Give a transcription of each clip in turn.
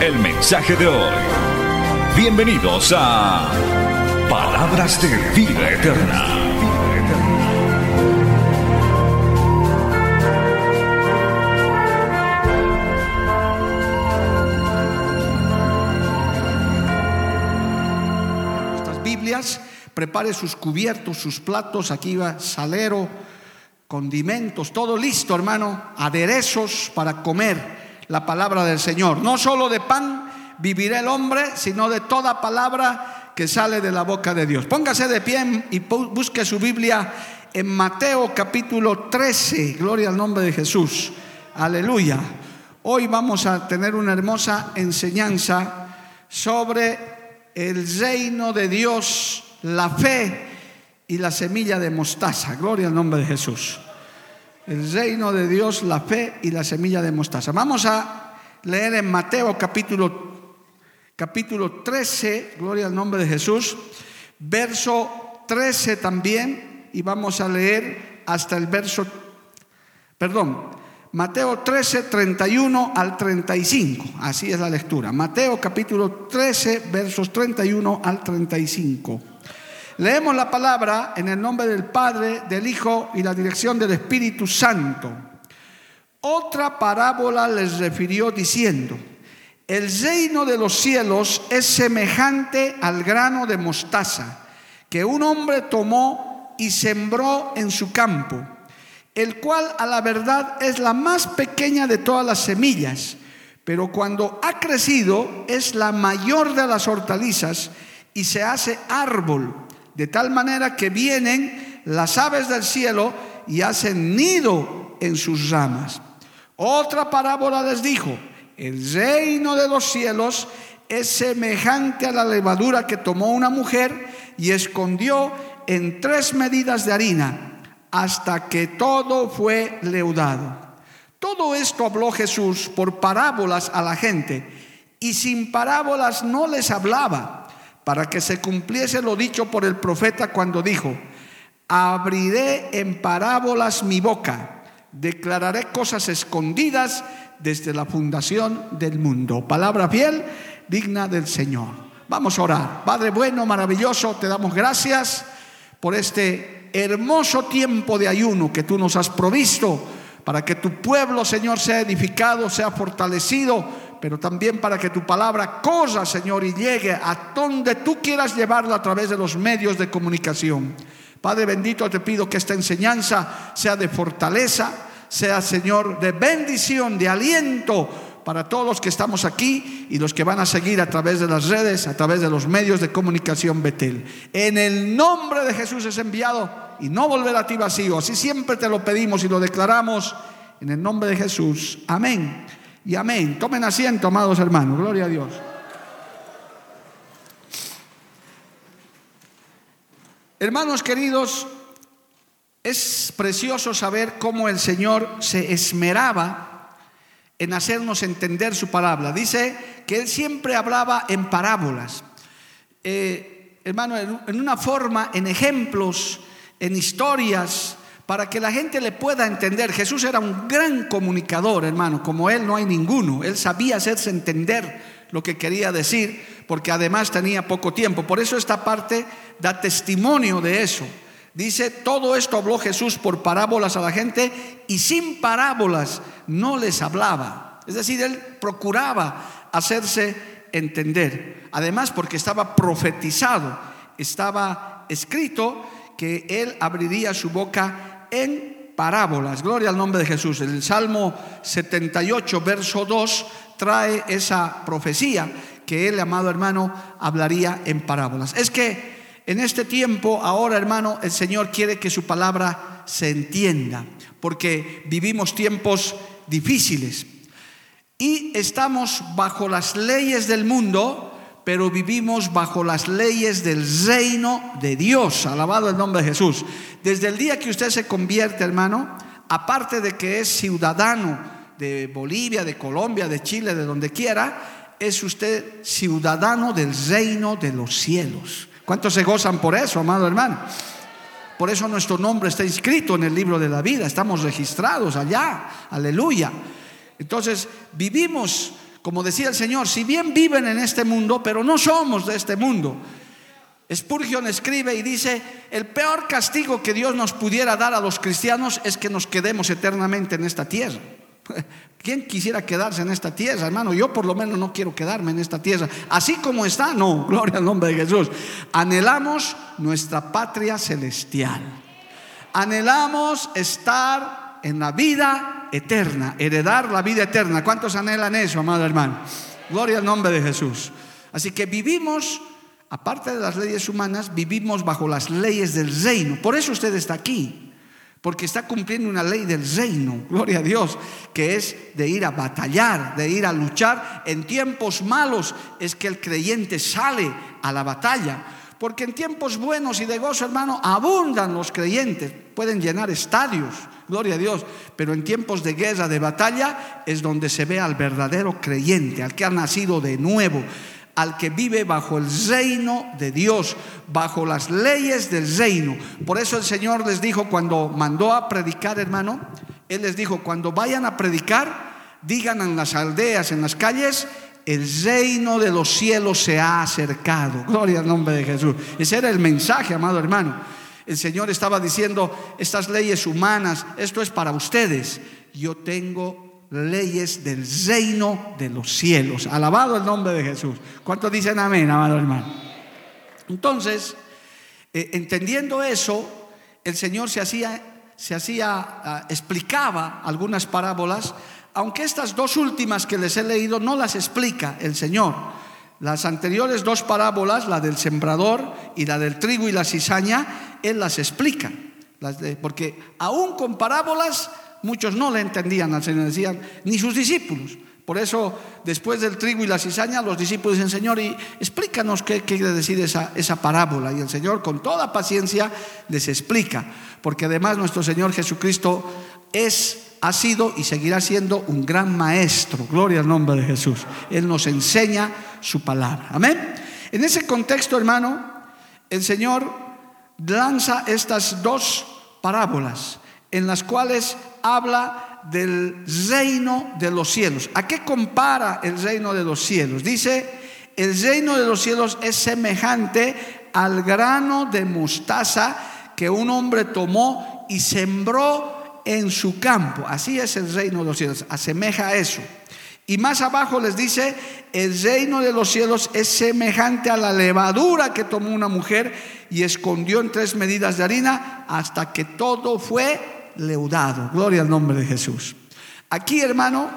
el mensaje de hoy. Bienvenidos a Palabras de Vida Eterna. Nuestras Biblias, prepare sus cubiertos, sus platos, aquí va salero, condimentos, todo listo, hermano, aderezos para comer la palabra del Señor. No solo de pan vivirá el hombre, sino de toda palabra que sale de la boca de Dios. Póngase de pie y busque su Biblia en Mateo capítulo 13. Gloria al nombre de Jesús. Aleluya. Hoy vamos a tener una hermosa enseñanza sobre el reino de Dios, la fe y la semilla de mostaza. Gloria al nombre de Jesús. El reino de Dios, la fe y la semilla de mostaza. Vamos a leer en Mateo capítulo, capítulo 13, gloria al nombre de Jesús, verso 13 también, y vamos a leer hasta el verso, perdón, Mateo 13, 31 al 35, así es la lectura. Mateo capítulo 13, versos 31 al 35. Leemos la palabra en el nombre del Padre, del Hijo y la dirección del Espíritu Santo. Otra parábola les refirió diciendo, el reino de los cielos es semejante al grano de mostaza que un hombre tomó y sembró en su campo, el cual a la verdad es la más pequeña de todas las semillas, pero cuando ha crecido es la mayor de las hortalizas y se hace árbol, de tal manera que vienen las aves del cielo y hacen nido en sus ramas. Otra parábola les dijo, el reino de los cielos es semejante a la levadura que tomó una mujer y escondió en tres medidas de harina hasta que todo fue leudado. Todo esto habló Jesús por parábolas a la gente y sin parábolas no les hablaba para que se cumpliese lo dicho por el profeta cuando dijo, abriré en parábolas mi boca, declararé cosas escondidas desde la fundación del mundo. Palabra fiel, digna del Señor. Vamos a orar. Padre bueno, maravilloso, te damos gracias por este hermoso tiempo de ayuno que tú nos has provisto para que tu pueblo, Señor, sea edificado, sea fortalecido, pero también para que tu palabra corra, Señor, y llegue a donde tú quieras llevarla a través de los medios de comunicación. Padre bendito, te pido que esta enseñanza sea de fortaleza, sea, Señor, de bendición, de aliento para todos los que estamos aquí y los que van a seguir a través de las redes, a través de los medios de comunicación Betel. En el nombre de Jesús es enviado y no volverá a ti vacío. Así siempre te lo pedimos y lo declaramos en el nombre de Jesús. Amén y amén. Tomen asiento, amados hermanos. Gloria a Dios. Hermanos queridos, es precioso saber cómo el Señor se esmeraba en hacernos entender su palabra. Dice que Él siempre hablaba en parábolas. Eh, hermano, en, en una forma, en ejemplos, en historias, para que la gente le pueda entender. Jesús era un gran comunicador, hermano, como Él no hay ninguno. Él sabía hacerse entender lo que quería decir, porque además tenía poco tiempo. Por eso esta parte da testimonio de eso. Dice, todo esto habló Jesús por parábolas a la gente y sin parábolas no les hablaba. Es decir, él procuraba hacerse entender. Además, porque estaba profetizado, estaba escrito que él abriría su boca en parábolas. Gloria al nombre de Jesús. El Salmo 78, verso 2, trae esa profecía que él, amado hermano, hablaría en parábolas. Es que en este tiempo, ahora hermano, el Señor quiere que su palabra se entienda, porque vivimos tiempos difíciles y estamos bajo las leyes del mundo, pero vivimos bajo las leyes del reino de Dios. Alabado el nombre de Jesús. Desde el día que usted se convierte, hermano, aparte de que es ciudadano de Bolivia, de Colombia, de Chile, de donde quiera, es usted ciudadano del reino de los cielos. ¿Cuántos se gozan por eso, amado hermano? Por eso nuestro nombre está inscrito en el libro de la vida, estamos registrados allá, aleluya. Entonces, vivimos, como decía el Señor, si bien viven en este mundo, pero no somos de este mundo. Spurgeon escribe y dice, el peor castigo que Dios nos pudiera dar a los cristianos es que nos quedemos eternamente en esta tierra. ¿Quién quisiera quedarse en esta tierra, hermano? Yo por lo menos no quiero quedarme en esta tierra. Así como está, no, gloria al nombre de Jesús. Anhelamos nuestra patria celestial. Anhelamos estar en la vida eterna, heredar la vida eterna. ¿Cuántos anhelan eso, amado hermano? Gloria al nombre de Jesús. Así que vivimos, aparte de las leyes humanas, vivimos bajo las leyes del reino. Por eso usted está aquí porque está cumpliendo una ley del reino, gloria a Dios, que es de ir a batallar, de ir a luchar. En tiempos malos es que el creyente sale a la batalla, porque en tiempos buenos y de gozo, hermano, abundan los creyentes, pueden llenar estadios, gloria a Dios, pero en tiempos de guerra, de batalla, es donde se ve al verdadero creyente, al que ha nacido de nuevo al que vive bajo el reino de Dios, bajo las leyes del reino. Por eso el Señor les dijo cuando mandó a predicar, hermano, Él les dijo, cuando vayan a predicar, digan en las aldeas, en las calles, el reino de los cielos se ha acercado. Gloria al nombre de Jesús. Ese era el mensaje, amado hermano. El Señor estaba diciendo, estas leyes humanas, esto es para ustedes. Yo tengo leyes del reino de los cielos. Alabado el nombre de Jesús. ¿Cuántos dicen amén, amado hermano? Entonces, eh, entendiendo eso, el Señor se hacía, se hacía, ah, explicaba algunas parábolas, aunque estas dos últimas que les he leído no las explica el Señor. Las anteriores dos parábolas, la del sembrador y la del trigo y la cizaña, Él las explica. porque aún con parábolas muchos no le entendían al Señor, decían, ni sus discípulos. Por eso, después del trigo y la cizaña, los discípulos dicen, Señor, y explícanos qué quiere decir esa, esa parábola. Y el Señor, con toda paciencia, les explica. Porque además nuestro Señor Jesucristo es ha sido y seguirá siendo un gran maestro. Gloria al nombre de Jesús. Él nos enseña su palabra. Amén. En ese contexto, hermano, el Señor lanza estas dos parábolas en las cuales habla del reino de los cielos. ¿A qué compara el reino de los cielos? Dice, el reino de los cielos es semejante al grano de mostaza que un hombre tomó y sembró en su campo. Así es el reino de los cielos, asemeja a eso. Y más abajo les dice, el reino de los cielos es semejante a la levadura que tomó una mujer y escondió en tres medidas de harina hasta que todo fue leudado. Gloria al nombre de Jesús. Aquí, hermano,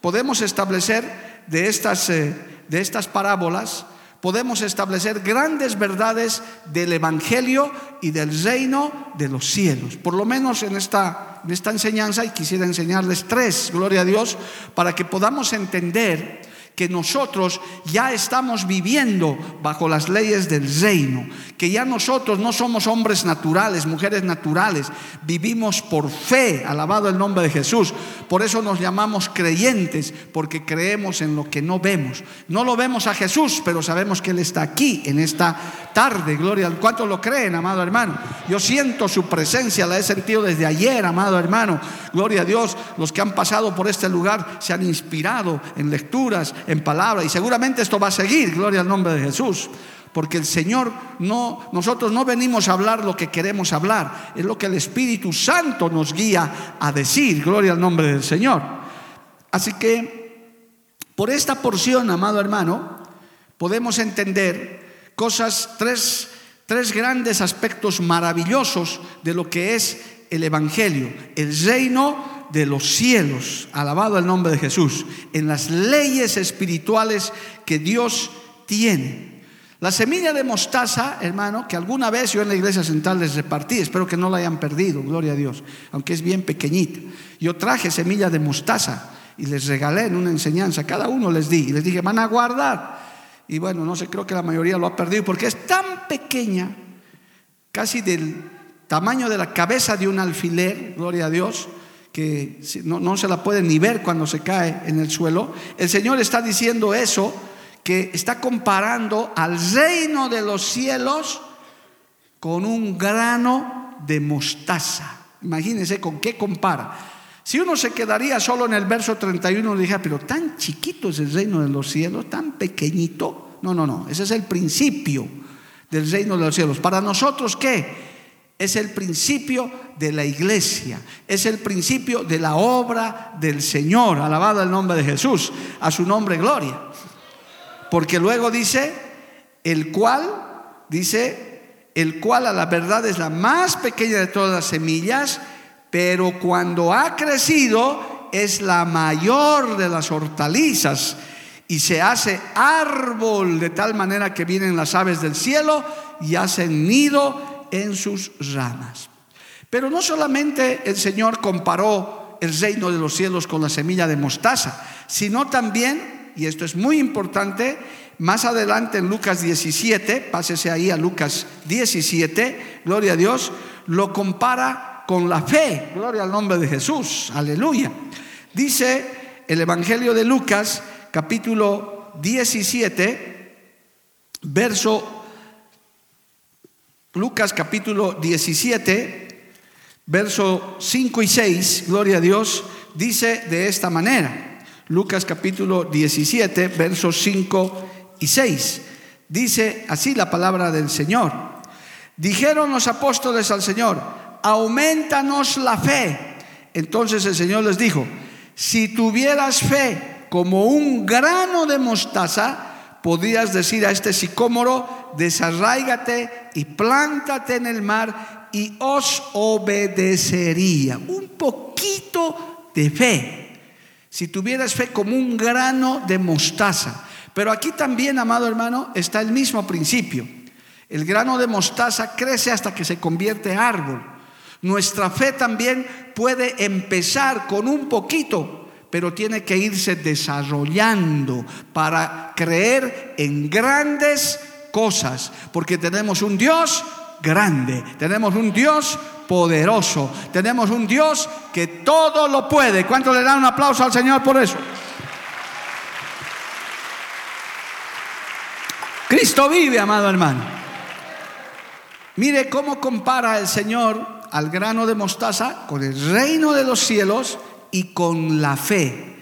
podemos establecer de estas, eh, de estas parábolas, podemos establecer grandes verdades del Evangelio y del reino de los cielos. Por lo menos en esta, en esta enseñanza, y quisiera enseñarles tres, gloria a Dios, para que podamos entender que nosotros ya estamos viviendo bajo las leyes del reino, que ya nosotros no somos hombres naturales, mujeres naturales, vivimos por fe, alabado el nombre de Jesús. Por eso nos llamamos creyentes, porque creemos en lo que no vemos. No lo vemos a Jesús, pero sabemos que Él está aquí en esta tarde, gloria al cuánto lo creen, amado hermano. Yo siento su presencia, la he sentido desde ayer, amado hermano. Gloria a Dios, los que han pasado por este lugar se han inspirado en lecturas, en palabra. Y seguramente esto va a seguir, gloria al nombre de Jesús. Porque el Señor no, nosotros no venimos a hablar lo que queremos hablar, es lo que el Espíritu Santo nos guía a decir, gloria al nombre del Señor. Así que, por esta porción, amado hermano, podemos entender cosas, tres, tres grandes aspectos maravillosos de lo que es el Evangelio, el reino de los cielos, alabado el nombre de Jesús, en las leyes espirituales que Dios tiene. La semilla de mostaza, hermano, que alguna vez yo en la iglesia central les repartí, espero que no la hayan perdido, gloria a Dios, aunque es bien pequeñita. Yo traje semilla de mostaza y les regalé en una enseñanza, cada uno les di y les dije, van a guardar. y bueno, no sé, creo que la mayoría lo ha perdido porque es tan pequeña, casi del tamaño de la cabeza de un alfiler, gloria a Dios, que no, no se la puede ni ver cuando se cae en el suelo. El Señor está diciendo eso, que está comparando al reino de los cielos con un grano de mostaza. Imagínense con qué compara. Si uno se quedaría solo en el verso 31, le dijera, pero tan chiquito es el reino de los cielos, tan pequeñito. No, no, no, ese es el principio del reino de los cielos. Para nosotros, ¿qué? Es el principio de la iglesia, es el principio de la obra del Señor, alabado el nombre de Jesús, a su nombre gloria. Porque luego dice, el cual, dice, el cual a la verdad es la más pequeña de todas las semillas, pero cuando ha crecido es la mayor de las hortalizas y se hace árbol de tal manera que vienen las aves del cielo y hacen nido en sus ramas. Pero no solamente el Señor comparó el reino de los cielos con la semilla de mostaza, sino también, y esto es muy importante, más adelante en Lucas 17, pásese ahí a Lucas 17, gloria a Dios, lo compara con la fe. Gloria al nombre de Jesús. Aleluya. Dice el Evangelio de Lucas, capítulo 17, verso Lucas capítulo 17, verso 5 y 6, gloria a Dios, dice de esta manera. Lucas capítulo 17, versos 5 y 6. Dice así la palabra del Señor. Dijeron los apóstoles al Señor, aumentanos la fe. Entonces el Señor les dijo, si tuvieras fe como un grano de mostaza, podrías decir a este sicómoro, desarráigate y plántate en el mar y os obedecería. Un poquito de fe. Si tuvieras fe como un grano de mostaza. Pero aquí también, amado hermano, está el mismo principio. El grano de mostaza crece hasta que se convierte en árbol. Nuestra fe también puede empezar con un poquito, pero tiene que irse desarrollando para creer en grandes cosas, porque tenemos un Dios grande, tenemos un Dios poderoso, tenemos un Dios que todo lo puede. ¿Cuánto le dan un aplauso al Señor por eso? Cristo vive, amado hermano. Mire cómo compara el Señor al grano de mostaza con el reino de los cielos y con la fe.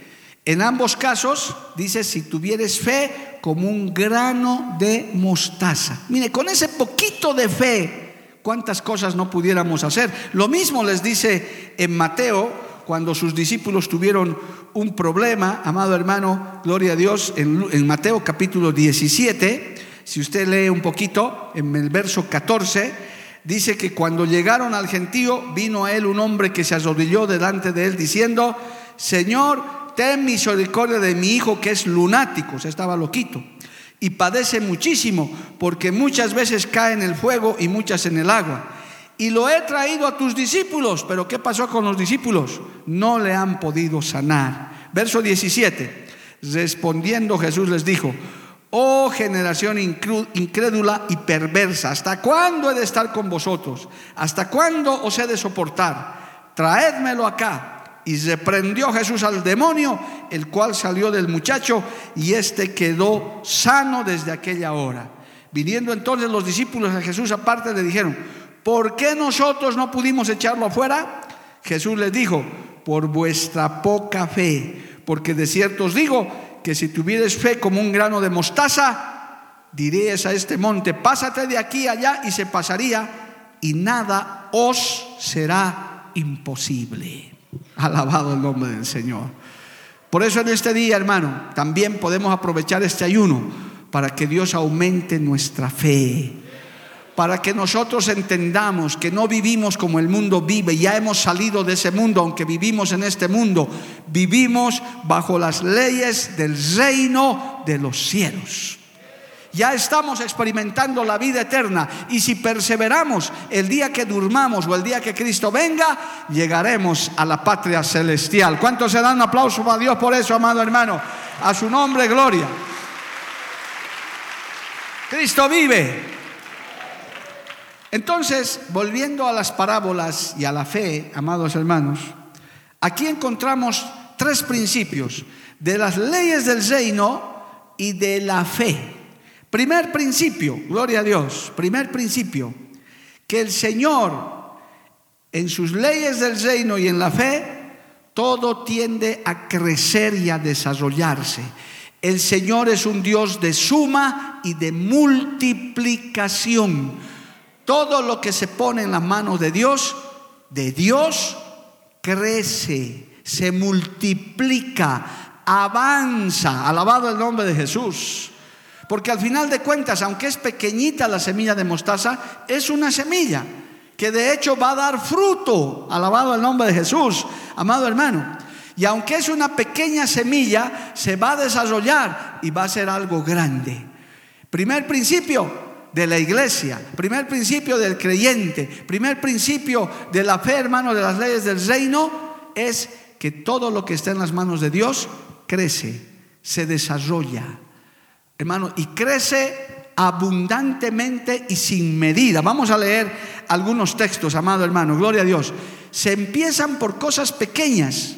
En ambos casos dice, si tuvieres fe como un grano de mostaza. Mire, con ese poquito de fe, ¿cuántas cosas no pudiéramos hacer? Lo mismo les dice en Mateo, cuando sus discípulos tuvieron un problema, amado hermano, gloria a Dios, en, en Mateo capítulo 17, si usted lee un poquito, en el verso 14, dice que cuando llegaron al gentío, vino a él un hombre que se arrodilló delante de él diciendo, Señor, ten misericordia de mi hijo que es lunático, o sea, estaba loquito, y padece muchísimo, porque muchas veces cae en el fuego y muchas en el agua. Y lo he traído a tus discípulos, pero ¿qué pasó con los discípulos? No le han podido sanar. Verso 17, respondiendo Jesús les dijo, Oh generación incrédula y perversa, ¿hasta cuándo he de estar con vosotros? ¿Hasta cuándo os he de soportar? Traédmelo acá. Y reprendió Jesús al demonio, el cual salió del muchacho y éste quedó sano desde aquella hora. Viniendo entonces los discípulos a Jesús aparte le dijeron, ¿por qué nosotros no pudimos echarlo afuera? Jesús les dijo, por vuestra poca fe, porque de cierto os digo, que si tuvieres fe como un grano de mostaza, dirías a este monte, pásate de aquí allá y se pasaría y nada os será imposible. Alabado el nombre del Señor. Por eso en este día, hermano, también podemos aprovechar este ayuno para que Dios aumente nuestra fe para que nosotros entendamos que no vivimos como el mundo vive, ya hemos salido de ese mundo, aunque vivimos en este mundo, vivimos bajo las leyes del reino de los cielos. Ya estamos experimentando la vida eterna y si perseveramos el día que durmamos o el día que Cristo venga, llegaremos a la patria celestial. ¿Cuántos se dan un aplauso a Dios por eso, amado hermano? A su nombre, gloria. Cristo vive. Entonces, volviendo a las parábolas y a la fe, amados hermanos, aquí encontramos tres principios de las leyes del reino y de la fe. Primer principio, gloria a Dios, primer principio, que el Señor en sus leyes del reino y en la fe, todo tiende a crecer y a desarrollarse. El Señor es un Dios de suma y de multiplicación. Todo lo que se pone en las manos de Dios, de Dios, crece, se multiplica, avanza. Alabado el nombre de Jesús. Porque al final de cuentas, aunque es pequeñita la semilla de mostaza, es una semilla que de hecho va a dar fruto. Alabado el nombre de Jesús, amado hermano. Y aunque es una pequeña semilla, se va a desarrollar y va a ser algo grande. Primer principio de la iglesia, primer principio del creyente, primer principio de la fe, hermano, de las leyes del reino, es que todo lo que está en las manos de Dios crece, se desarrolla. Hermano, y crece abundantemente y sin medida. Vamos a leer algunos textos, amado hermano, gloria a Dios. Se empiezan por cosas pequeñas,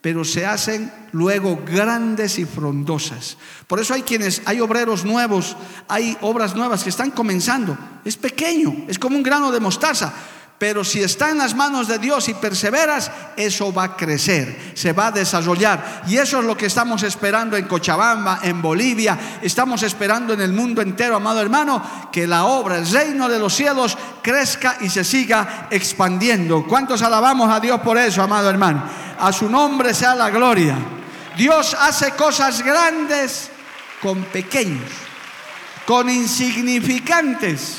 pero se hacen luego grandes y frondosas. Por eso hay quienes, hay obreros nuevos, hay obras nuevas que están comenzando. Es pequeño, es como un grano de mostaza, pero si está en las manos de Dios y perseveras, eso va a crecer, se va a desarrollar. Y eso es lo que estamos esperando en Cochabamba, en Bolivia. Estamos esperando en el mundo entero, amado hermano, que la obra, el reino de los cielos, crezca y se siga expandiendo. ¿Cuántos alabamos a Dios por eso, amado hermano? A su nombre sea la gloria. Dios hace cosas grandes con pequeños, con insignificantes,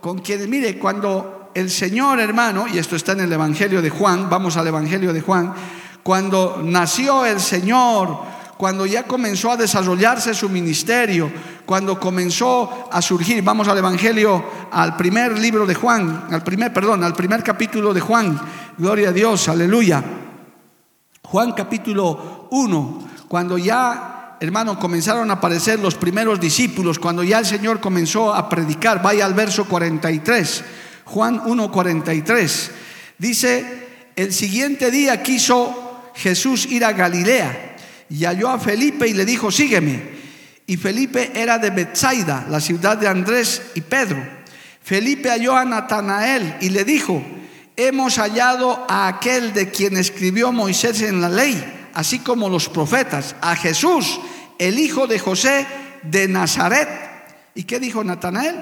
con quienes, mire, cuando el Señor hermano, y esto está en el Evangelio de Juan, vamos al Evangelio de Juan, cuando nació el Señor, cuando ya comenzó a desarrollarse su ministerio, cuando comenzó a surgir, vamos al Evangelio, al primer libro de Juan, al primer, perdón, al primer capítulo de Juan, gloria a Dios, aleluya. Juan capítulo 1, cuando ya hermano, comenzaron a aparecer los primeros discípulos, cuando ya el Señor comenzó a predicar, vaya al verso 43, Juan 1:43, dice, el siguiente día quiso Jesús ir a Galilea y halló a Felipe y le dijo, sígueme. Y Felipe era de Bethsaida, la ciudad de Andrés y Pedro. Felipe halló a Natanael y le dijo, hemos hallado a aquel de quien escribió Moisés en la ley así como los profetas, a Jesús, el hijo de José de Nazaret. ¿Y qué dijo Natanael?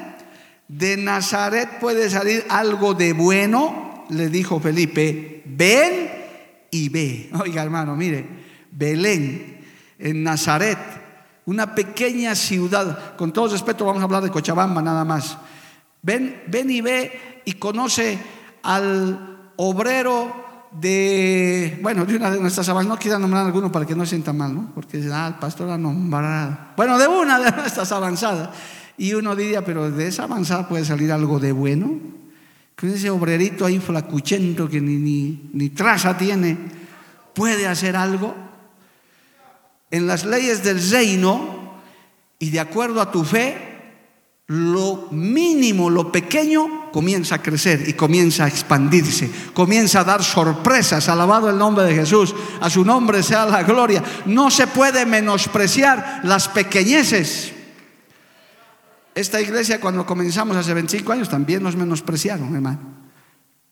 De Nazaret puede salir algo de bueno, le dijo Felipe, ven y ve. Oiga hermano, mire, Belén, en Nazaret, una pequeña ciudad, con todo respeto vamos a hablar de Cochabamba nada más. Ven, ven y ve y conoce al obrero de, bueno, de una de nuestras avanzadas, no quiero nombrar alguno para que no sienta mal, ¿no? Porque ah, el pastor ha nombrado. Bueno, de una de nuestras avanzadas. Y uno diría, pero de esa avanzada puede salir algo de bueno. Con ese obrerito ahí flacuchento que ni, ni, ni traza tiene, puede hacer algo. En las leyes del reino y de acuerdo a tu fe, lo mínimo, lo pequeño, comienza a crecer y comienza a expandirse, comienza a dar sorpresas. Alabado el nombre de Jesús, a su nombre sea la gloria. No se puede menospreciar las pequeñeces. Esta iglesia cuando comenzamos hace 25 años también nos menospreciaron, hermano.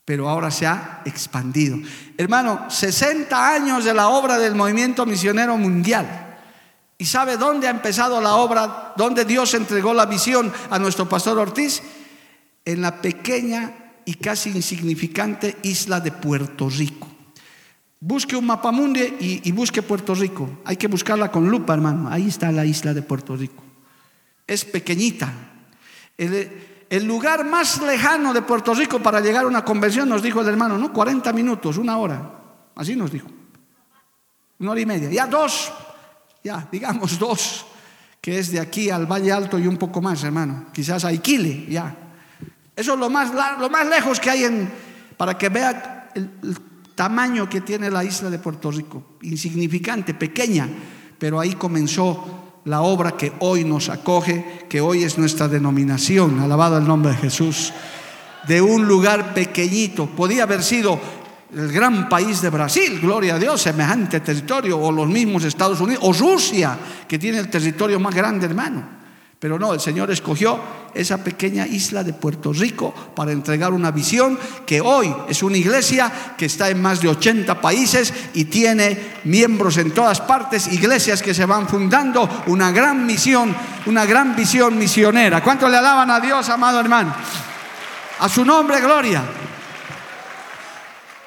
Pero ahora se ha expandido. Hermano, 60 años de la obra del movimiento misionero mundial. ¿Y sabe dónde ha empezado la obra? ¿Dónde Dios entregó la visión a nuestro pastor Ortiz? En la pequeña y casi insignificante isla de Puerto Rico. Busque un mapa y, y busque Puerto Rico. Hay que buscarla con lupa, hermano. Ahí está la isla de Puerto Rico. Es pequeñita. El, el lugar más lejano de Puerto Rico para llegar a una convención, nos dijo el hermano, ¿no? 40 minutos, una hora. Así nos dijo. Una hora y media. Ya dos ya, digamos dos, que es de aquí al Valle Alto y un poco más, hermano. Quizás a Iquile, ya. Eso es lo más, lo más lejos que hay en, para que vea el, el tamaño que tiene la isla de Puerto Rico. Insignificante, pequeña, pero ahí comenzó la obra que hoy nos acoge, que hoy es nuestra denominación, alabado el nombre de Jesús, de un lugar pequeñito. Podía haber sido el gran país de Brasil, gloria a Dios, semejante territorio, o los mismos Estados Unidos, o Rusia, que tiene el territorio más grande, hermano. Pero no, el Señor escogió esa pequeña isla de Puerto Rico para entregar una visión que hoy es una iglesia que está en más de 80 países y tiene miembros en todas partes, iglesias que se van fundando, una gran misión, una gran visión misionera. ¿Cuánto le alaban a Dios, amado hermano? A su nombre, gloria.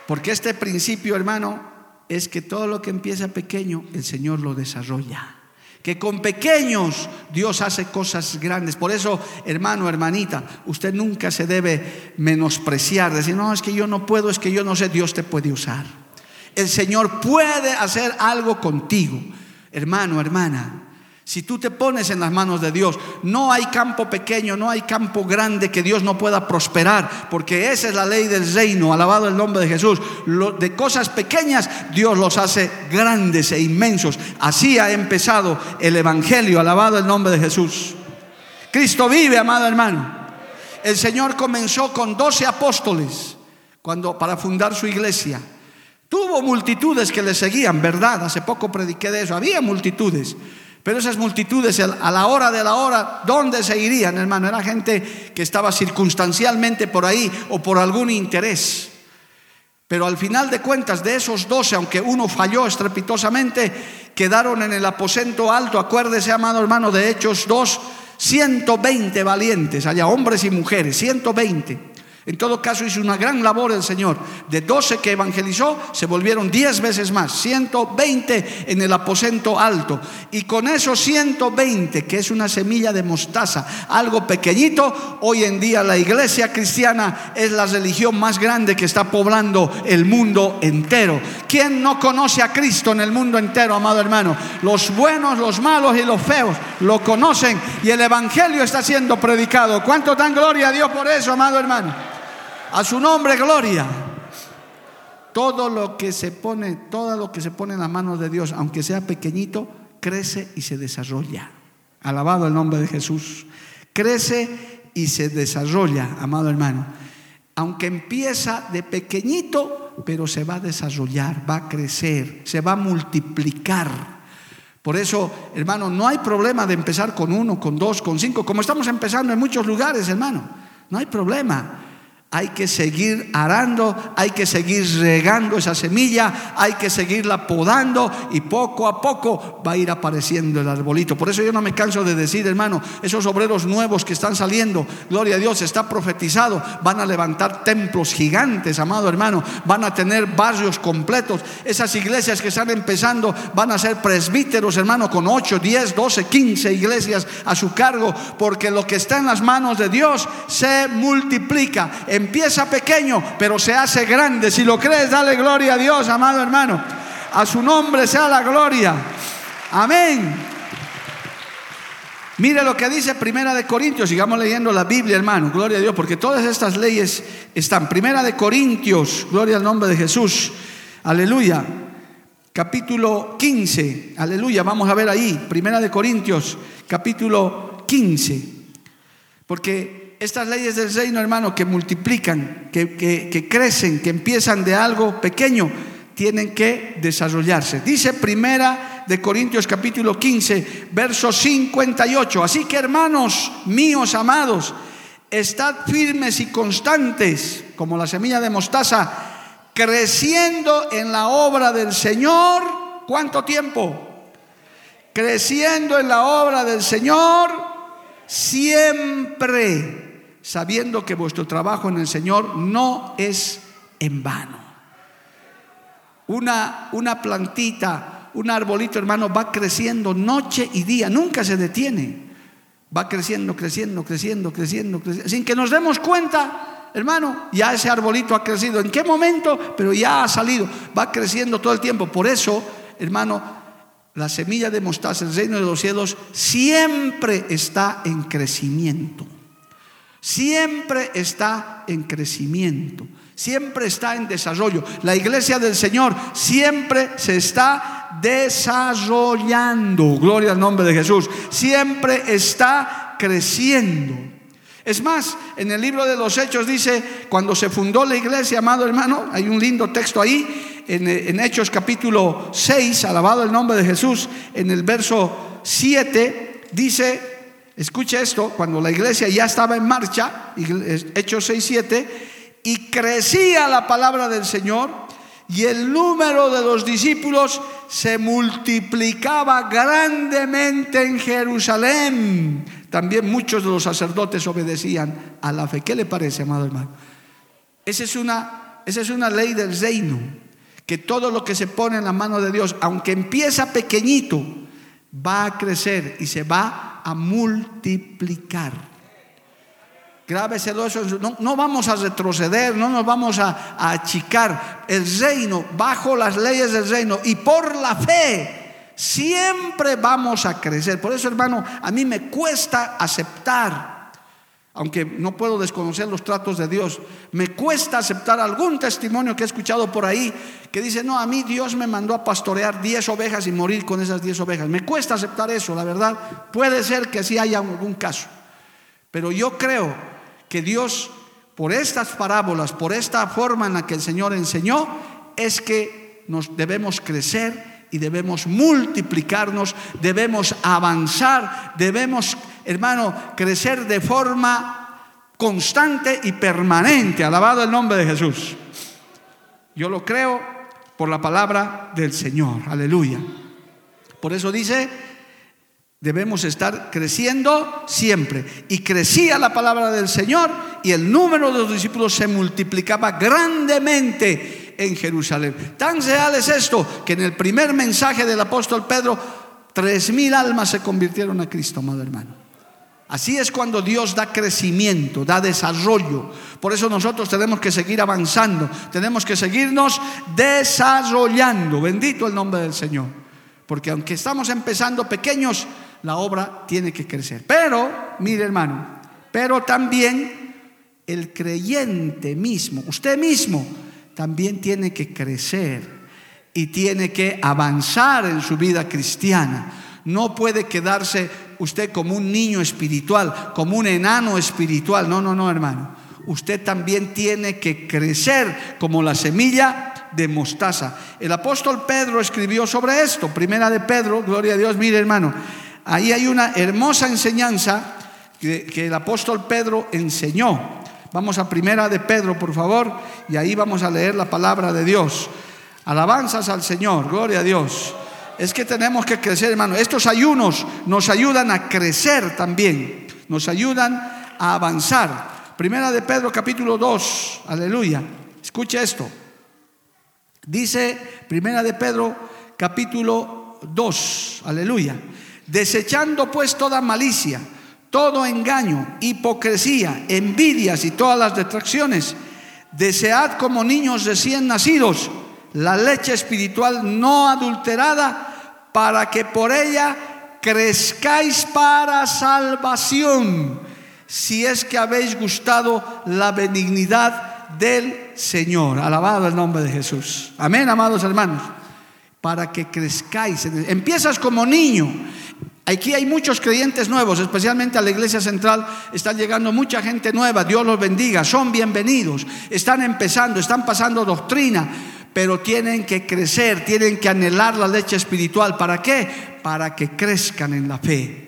Porque este principio, hermano, es que todo lo que empieza pequeño, el Señor lo desarrolla que con pequeños Dios hace cosas grandes. Por eso, hermano, hermanita, usted nunca se debe menospreciar, decir, no, es que yo no puedo, es que yo no sé, Dios te puede usar. El Señor puede hacer algo contigo, hermano, hermana. Si tú te pones en las manos de Dios, no hay campo pequeño, no hay campo grande que Dios no pueda prosperar, porque esa es la ley del reino, alabado el nombre de Jesús. de cosas pequeñas Dios los hace grandes e inmensos. Así ha empezado el Evangelio, alabado el nombre de Jesús. Cristo vive, amado hermano. El Señor comenzó con doce apóstoles cuando, para fundar su iglesia. Tuvo multitudes que le seguían, ¿verdad? Hace poco prediqué de eso. Había multitudes. Pero esas multitudes a la hora de la hora, ¿dónde se irían, hermano? Era gente que estaba circunstancialmente por ahí o por algún interés. Pero al final de cuentas, de esos doce, aunque uno falló estrepitosamente, quedaron en el aposento alto. Acuérdese, amado hermano, de Hechos 2, 120 valientes, allá hombres y mujeres, 120. En todo caso hizo una gran labor el Señor. De 12 que evangelizó, se volvieron 10 veces más, 120 en el aposento alto. Y con esos 120, que es una semilla de mostaza, algo pequeñito, hoy en día la iglesia cristiana es la religión más grande que está poblando el mundo entero. ¿Quién no conoce a Cristo en el mundo entero, amado hermano? Los buenos, los malos y los feos lo conocen y el Evangelio está siendo predicado. ¿Cuánto dan gloria a Dios por eso, amado hermano? A su nombre, gloria. Todo lo que se pone, todo lo que se pone en las manos de Dios, aunque sea pequeñito, crece y se desarrolla. Alabado el nombre de Jesús. Crece y se desarrolla, amado hermano. Aunque empieza de pequeñito, pero se va a desarrollar, va a crecer, se va a multiplicar. Por eso, hermano, no hay problema de empezar con uno, con dos, con cinco, como estamos empezando en muchos lugares, hermano. No hay problema. Hay que seguir arando, hay que seguir regando esa semilla, hay que seguirla podando y poco a poco va a ir apareciendo el arbolito. Por eso yo no me canso de decir, hermano, esos obreros nuevos que están saliendo, gloria a Dios, está profetizado, van a levantar templos gigantes, amado hermano, van a tener barrios completos. Esas iglesias que están empezando van a ser presbíteros, hermano, con 8, 10, 12, 15 iglesias a su cargo, porque lo que está en las manos de Dios se multiplica Empieza pequeño, pero se hace grande. Si lo crees, dale gloria a Dios, amado hermano. A su nombre sea la gloria. Amén. Mire lo que dice Primera de Corintios, sigamos leyendo la Biblia, hermano, gloria a Dios, porque todas estas leyes están. Primera de Corintios, gloria al nombre de Jesús, aleluya. Capítulo 15, aleluya, vamos a ver ahí, Primera de Corintios, capítulo 15, porque estas leyes del reino, hermano, que multiplican, que, crecen, que empiezan de algo pequeño, tienen que desarrollarse. Dice primera de Corintios capítulo 15, verso 58. Así que hermanos míos amados, estad firmes y constantes como la semilla de mostaza, creciendo en la obra del Señor. ¿Cuánto tiempo? Creciendo en la obra del Señor siempre sabiendo que vuestro trabajo en el Señor no es en vano. Una, una plantita, un arbolito, hermano, va creciendo noche y día, nunca se detiene. Va creciendo, creciendo, creciendo, creciendo, creciendo, sin que nos demos cuenta, hermano, ya ese arbolito ha crecido. ¿En qué momento? Pero ya ha salido, va creciendo todo el tiempo. Por eso, hermano, la semilla de mostaza, el reino de los cielos, siempre está en crecimiento. Siempre está en crecimiento, siempre está en desarrollo. La iglesia del Señor siempre se está desarrollando. Gloria al nombre de Jesús. Siempre está creciendo. Es más, en el libro de los Hechos dice, cuando se fundó la iglesia, amado hermano, hay un lindo texto ahí, en, Hechos capítulo 6, alabado el nombre de Jesús, en el verso 7, dice, Escucha esto, cuando la iglesia ya estaba en marcha, Hechos 6, 7, y crecía la palabra del Señor y el número de los discípulos se multiplicaba grandemente en Jerusalén. También muchos de los sacerdotes obedecían a la fe. ¿Qué le parece, amado hermano? Esa es una, esa es una ley del reino, que todo lo que se pone en la mano de Dios, aunque empieza pequeñito, va a crecer y se va a multiplicar. Grábeselo eso. No, no, vamos a retroceder, no nos vamos a, a achicar. El reino, bajo las leyes del reino y por la fe, siempre vamos a crecer. Por eso, hermano, a mí me cuesta aceptar aunque no puedo desconocer los tratos de Dios, me cuesta aceptar algún testimonio que he escuchado por ahí que dice, no, a mí Dios me mandó a pastorear 10 ovejas y morir con esas 10 ovejas. Me cuesta aceptar eso, la verdad. Puede ser que sí haya algún caso. Pero yo creo que Dios, por estas parábolas, por esta forma en la que el Señor enseñó, es que nos debemos crecer y debemos multiplicarnos, debemos avanzar, debemos hermano, crecer de forma constante y permanente. Alabado el nombre de Jesús. Yo lo creo por la palabra del Señor. Aleluya. Por eso dice, debemos estar creciendo siempre. Y crecía la palabra del Señor y el número de los discípulos se multiplicaba grandemente en Jerusalén. Tan real es esto que en el primer mensaje del apóstol Pedro, tres mil almas se convirtieron a Cristo, amado hermano. Así es cuando Dios da crecimiento, da desarrollo. Por eso nosotros tenemos que seguir avanzando, tenemos que seguirnos desarrollando. Bendito el nombre del Señor. Porque aunque estamos empezando pequeños, la obra tiene que crecer. Pero, mire hermano, pero también el creyente mismo, usted mismo, también tiene que crecer y tiene que avanzar en su vida cristiana. No puede quedarse usted como un niño espiritual, como un enano espiritual. No, no, no, hermano. Usted también tiene que crecer como la semilla de mostaza. El apóstol Pedro escribió sobre esto. Primera de Pedro, gloria a Dios. Mire, hermano, ahí hay una hermosa enseñanza que, que el apóstol Pedro enseñó. Vamos a Primera de Pedro, por favor, y ahí vamos a leer la palabra de Dios. Alabanzas al Señor, gloria a Dios es que tenemos que crecer, hermano. Estos ayunos nos ayudan a crecer también, nos ayudan a avanzar. Primera de Pedro capítulo 2, aleluya. Escucha esto. Dice Primera de Pedro capítulo 2, aleluya. Desechando pues toda malicia, todo engaño, hipocresía, envidias y todas las detracciones, desead como niños recién nacidos la leche espiritual no adulterada, para que por ella crezcáis para salvación, si es que habéis gustado la benignidad del Señor. Alabado el nombre de Jesús. Amén, amados hermanos. Para que crezcáis. Empiezas como niño. Aquí hay muchos creyentes nuevos, especialmente a la iglesia central. Está llegando mucha gente nueva. Dios los bendiga. Son bienvenidos. Están empezando, están pasando doctrina pero tienen que crecer, tienen que anhelar la leche espiritual. ¿Para qué? Para que crezcan en la fe.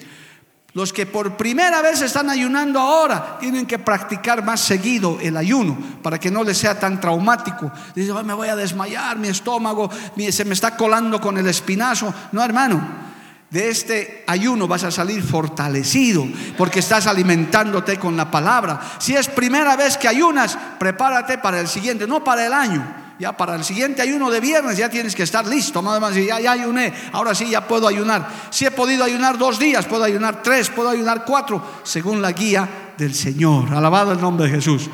Los que por primera vez están ayunando ahora tienen que practicar más seguido el ayuno para que no les sea tan traumático. Dice, me voy a desmayar, mi estómago se me está colando con el espinazo. No, hermano. De este ayuno vas a salir fortalecido porque estás alimentándote con la palabra. Si es primera vez que ayunas, prepárate para el siguiente, no para el año ya para el siguiente ayuno de viernes ya tienes que estar listo. Más ya, ya ayuné, ahora sí ya puedo ayunar. Si he podido ayunar dos días, puedo ayunar tres, puedo ayunar cuatro, según la guía del Señor. Alabado el nombre de Jesús.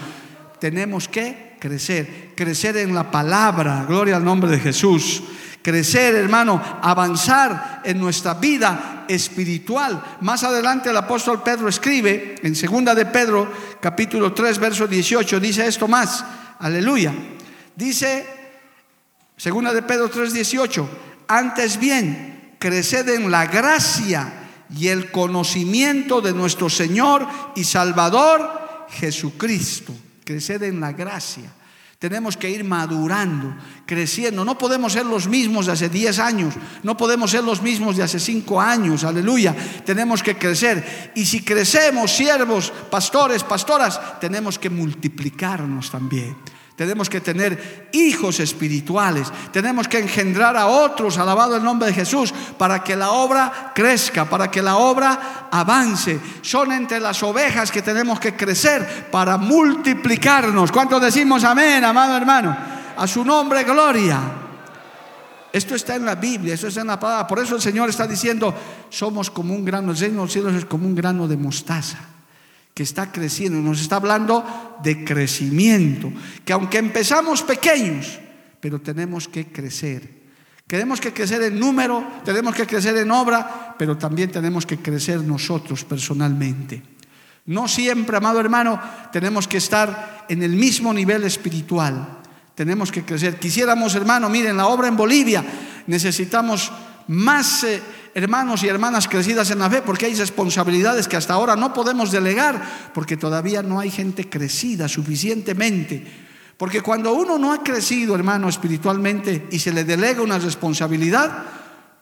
Tenemos que crecer, crecer en la palabra. Gloria al nombre de Jesús. Crecer, hermano, avanzar en nuestra vida espiritual. Más adelante el apóstol Pedro escribe en segunda de Pedro, capítulo 3, verso 18, dice esto más. Aleluya. Dice, segunda de Pedro 3:18, Antes bien, creced en la gracia y el conocimiento de nuestro Señor y Salvador Jesucristo. Creced en la gracia. Tenemos que ir madurando, creciendo. No podemos ser los mismos de hace 10 años, no podemos ser los mismos de hace 5 años, aleluya. Tenemos que crecer. Y si crecemos, siervos, pastores, pastoras, tenemos que multiplicarnos también. Tenemos que tener hijos espirituales. Tenemos que engendrar a otros, alabado el nombre de Jesús, para que la obra crezca, para que la obra avance. Son entre las ovejas que tenemos que crecer para multiplicarnos. ¿Cuántos decimos amén, amado hermano? A su nombre, gloria. Esto está en la Biblia, esto está en la palabra. Por eso el Señor está diciendo, somos como un grano, el cielos es como un grano de mostaza que está creciendo. Nos está hablando de crecimiento, que aunque empezamos pequeños, pero tenemos que crecer. Tenemos que crecer en número, tenemos que crecer en obra, pero también tenemos que crecer nosotros personalmente. No siempre, amado hermano, tenemos que estar en el mismo nivel espiritual. Tenemos que crecer. Quisiéramos, hermano, miren, la obra en Bolivia necesitamos más eh, hermanos y hermanas crecidas en la fe, porque hay responsabilidades que hasta ahora no podemos delegar, porque todavía no hay gente crecida suficientemente. Porque cuando uno no ha crecido, hermano, espiritualmente y se le delega una responsabilidad,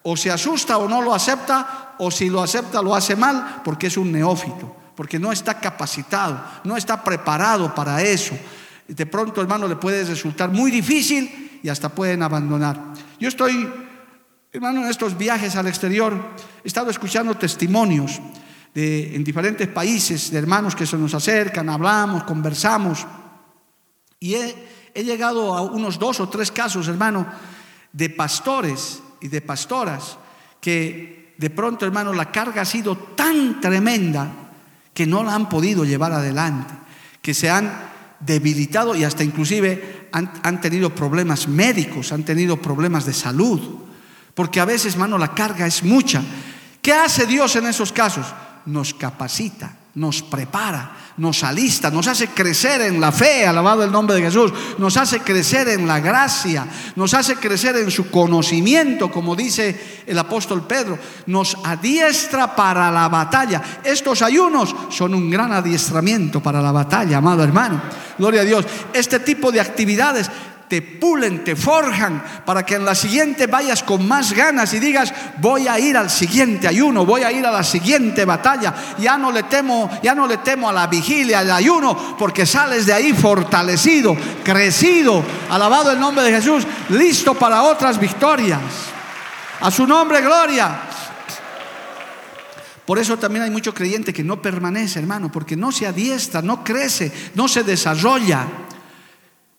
o se asusta o no lo acepta, o si lo acepta lo hace mal, porque es un neófito, porque no está capacitado, no está preparado para eso. De pronto, hermano, le puede resultar muy difícil y hasta pueden abandonar. Yo estoy Hermano, en estos viajes al exterior he estado escuchando testimonios de, en diferentes países de hermanos que se nos acercan, hablamos, conversamos. Y he, llegado a unos dos o tres casos, hermano, de pastores y de pastoras que de pronto, hermano, la carga ha sido tan tremenda que no la han podido llevar adelante, que se han debilitado y hasta inclusive han, han tenido problemas médicos, han tenido problemas de salud. Porque a veces, hermano, la carga es mucha. ¿Qué hace Dios en esos casos? Nos capacita, nos prepara, nos alista, nos hace crecer en la fe, alabado el nombre de Jesús, nos hace crecer en la gracia, nos hace crecer en su conocimiento, como dice el apóstol Pedro, nos adiestra para la batalla. Estos ayunos son un gran adiestramiento para la batalla, amado hermano. Gloria a Dios. Este tipo de actividades te pulen, te forjan, para que en la siguiente vayas con más ganas y digas, voy a ir al siguiente ayuno, voy a ir a la siguiente batalla. Ya no le temo, ya no le temo a la vigilia, al ayuno, porque sales de ahí fortalecido, crecido, alabado el nombre de Jesús, listo para otras victorias. A su nombre, gloria. Por eso también hay mucho creyente que no permanece, hermano, porque no se adiestra, no crece, no se desarrolla.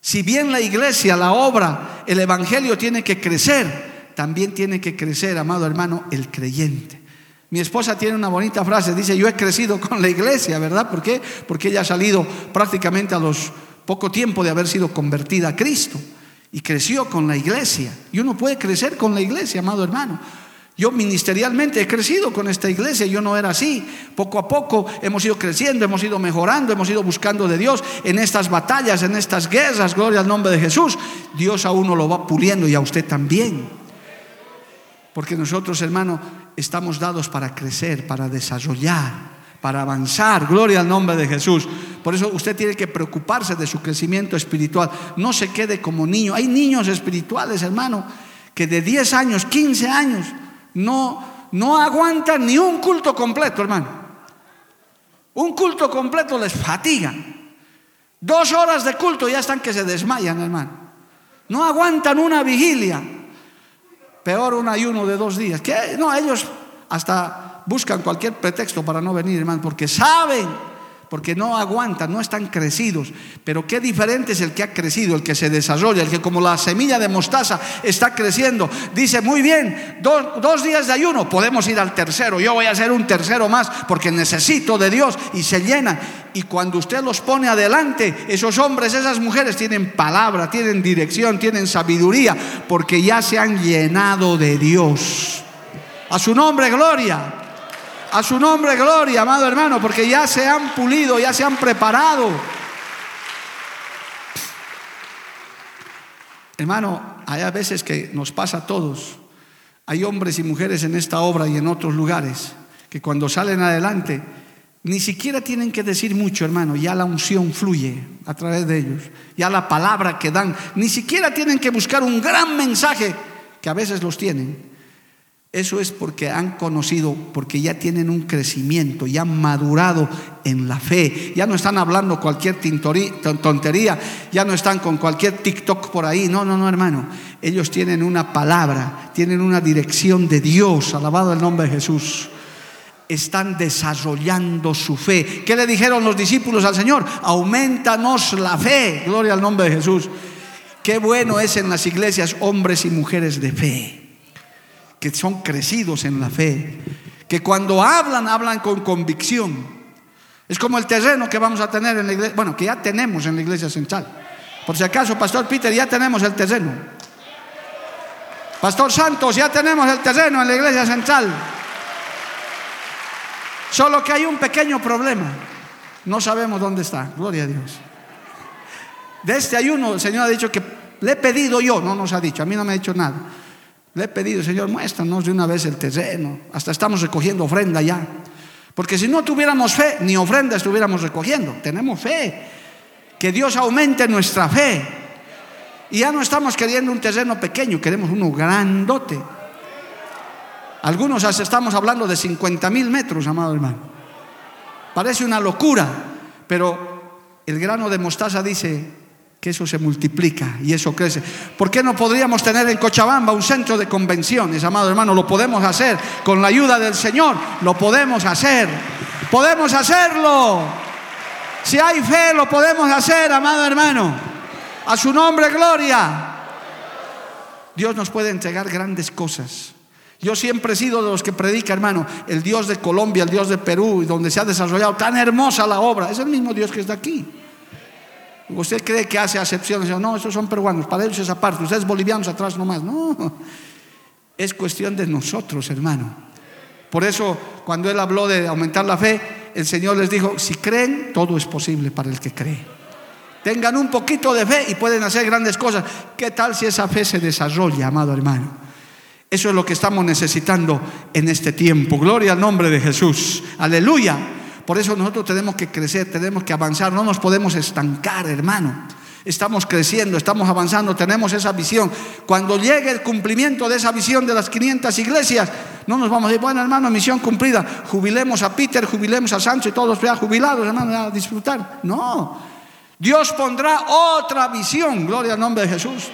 Si bien la iglesia, la obra, el evangelio tiene que crecer, también tiene que crecer, amado hermano, el creyente. Mi esposa tiene una bonita frase, dice, yo he crecido con la iglesia, ¿verdad? ¿Por qué? Porque ella ha salido prácticamente a los poco tiempo de haber sido convertida a Cristo y creció con la iglesia. Y uno puede crecer con la iglesia, amado hermano. Yo ministerialmente he crecido con esta iglesia, yo no era así. Poco a poco hemos ido creciendo, hemos ido mejorando, hemos ido buscando de Dios en estas batallas, en estas guerras, gloria al nombre de Jesús. Dios a uno lo va puliendo y a usted también. Porque nosotros, hermano, estamos dados para crecer, para desarrollar, para avanzar. Gloria al nombre de Jesús. Por eso usted tiene que preocuparse de su crecimiento espiritual. No se quede como niño. Hay niños espirituales, hermano, que de 10 años, 15 años, no, no aguantan ni un culto completo, hermano. Un culto completo les fatiga. Dos horas de culto ya están que se desmayan, hermano. No aguantan una vigilia. Peor un ayuno de dos días. Que no, ellos hasta buscan cualquier pretexto para no venir, hermano, porque saben porque no aguantan, no están crecidos. Pero qué diferente es el que ha crecido, el que se desarrolla, el que como la semilla de mostaza está creciendo. Dice, muy bien, dos, días de ayuno, podemos ir al tercero. Yo voy a hacer un tercero más porque necesito de Dios y se llena. Y cuando usted los pone adelante, esos hombres, esas mujeres tienen palabra, tienen dirección, tienen sabiduría, porque ya se han llenado de Dios. A su nombre, gloria. A su nombre, gloria, amado hermano, porque ya se han pulido, ya se han preparado. Hermano, hay a veces que nos pasa a todos Hay hombres y mujeres en esta obra y en otros lugares que cuando salen adelante ni siquiera tienen que decir mucho, hermano, ya la unción fluye a través de ellos, ya la palabra que dan, ni siquiera tienen que buscar un gran mensaje que a veces los tienen. Eso es porque han conocido, porque ya tienen un crecimiento, ya han madurado en la fe, ya no están hablando cualquier tontería, ya no están con cualquier TikTok por ahí, no, no, no, hermano, ellos tienen una palabra, tienen una dirección de Dios, alabado el nombre de Jesús están desarrollando su fe. ¿Qué le dijeron los discípulos al Señor? Aumentanos la fe. Gloria al nombre de Jesús. Qué bueno es en las iglesias hombres y mujeres de fe, que son crecidos en la fe, que cuando hablan, hablan con convicción. Es como el terreno que vamos a tener en la iglesia, bueno, que ya tenemos en la iglesia central. Por si acaso, Pastor Peter, ya tenemos el terreno. Pastor Santos, ya tenemos el terreno en la iglesia central. Solo que hay un pequeño problema. No sabemos dónde está. Gloria a Dios. De este ayuno el Señor ha dicho que le he pedido yo, no nos ha dicho, a mí no me ha dicho nada. Le he pedido, Señor, muéstranos de una vez el terreno. Hasta estamos recogiendo ofrenda ya. Porque si no tuviéramos fe, ni ofrenda estuviéramos recogiendo. Tenemos fe. Que Dios aumente nuestra fe. Y ya no estamos queriendo un terreno pequeño, queremos uno grandote. Algunos estamos hablando de 50 mil metros, amado hermano. Parece una locura, pero el grano de mostaza dice que eso se multiplica y eso crece. ¿Por qué no podríamos tener en Cochabamba un centro de convenciones, amado hermano? Lo podemos hacer con la ayuda del Señor, lo podemos hacer. Podemos hacerlo. Si hay fe, lo podemos hacer, amado hermano. A su nombre, gloria. Dios nos puede entregar grandes cosas. Yo siempre he sido de los que predica, hermano, el Dios de Colombia, el Dios de Perú, donde se ha desarrollado tan hermosa la obra. Es el mismo Dios que está aquí. Usted cree que hace acepciones. No, esos son peruanos, para ellos es aparte. Ustedes bolivianos atrás nomás. No, es cuestión de nosotros, hermano. Por eso, cuando Él habló de aumentar la fe, el Señor les dijo, si creen, todo es posible para el que cree. Tengan un poquito de fe y pueden hacer grandes cosas. ¿Qué tal si esa fe se desarrolla, amado hermano? Eso es lo que estamos necesitando en este tiempo. Gloria al nombre de Jesús. Aleluya. Por eso nosotros tenemos que crecer, tenemos que avanzar, no nos podemos estancar, hermano. Estamos creciendo, estamos avanzando, tenemos esa visión. Cuando llegue el cumplimiento de esa visión de las 500 iglesias, no nos vamos a decir, bueno hermano, misión cumplida, jubilemos a Peter, jubilemos a Sancho y todos ya jubilados, hermano, a disfrutar. No, Dios pondrá otra visión, gloria al nombre de Jesús.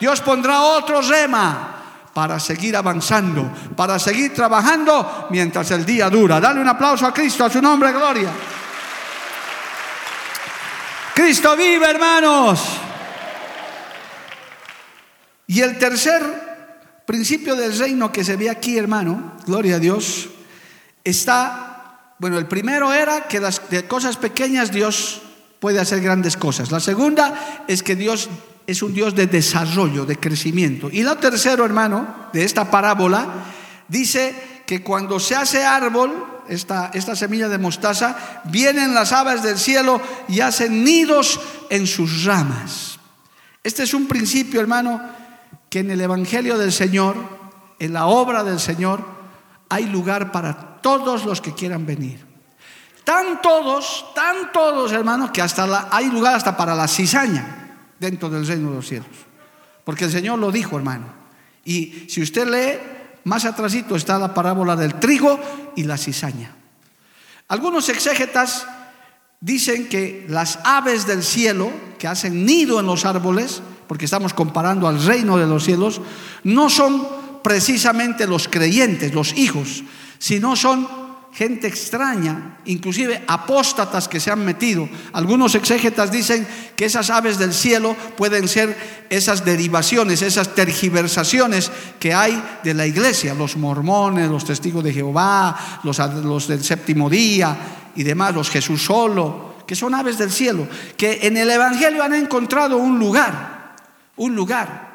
Dios pondrá otro rema para seguir avanzando, para seguir trabajando mientras el día dura. Dale un aplauso a Cristo, a su nombre, gloria. Cristo vive, hermanos. Y el tercer principio del reino que se ve aquí, hermano, gloria a Dios, está, bueno, el primero era que las de cosas pequeñas Dios puede hacer grandes cosas. La segunda es que Dios es un Dios de desarrollo, de crecimiento. Y lo tercero, hermano, de esta parábola, dice que cuando se hace árbol, esta, esta semilla de mostaza, vienen las aves del cielo y hacen nidos en sus ramas. Este es un principio, hermano, que en el Evangelio del Señor, en la obra del Señor, hay lugar para todos los que quieran venir. Tan todos, tan todos, hermano, que hasta hay lugar hasta para la cizaña dentro del reino de los cielos. Porque el Señor lo dijo, hermano. Y si usted lee, más atrásito está la parábola del trigo y la cizaña. Algunos exégetas dicen que las aves del cielo, que hacen nido en los árboles, porque estamos comparando al reino de los cielos, no son precisamente los creyentes, los hijos, sino son gente extraña, inclusive apóstatas que se han metido. Algunos exégetas dicen que esas aves del cielo pueden ser esas derivaciones, esas tergiversaciones que hay de la iglesia, los mormones, los testigos de Jehová, los, los del séptimo día y demás, los Jesús solo, que son aves del cielo, que en el Evangelio han encontrado un lugar, un lugar.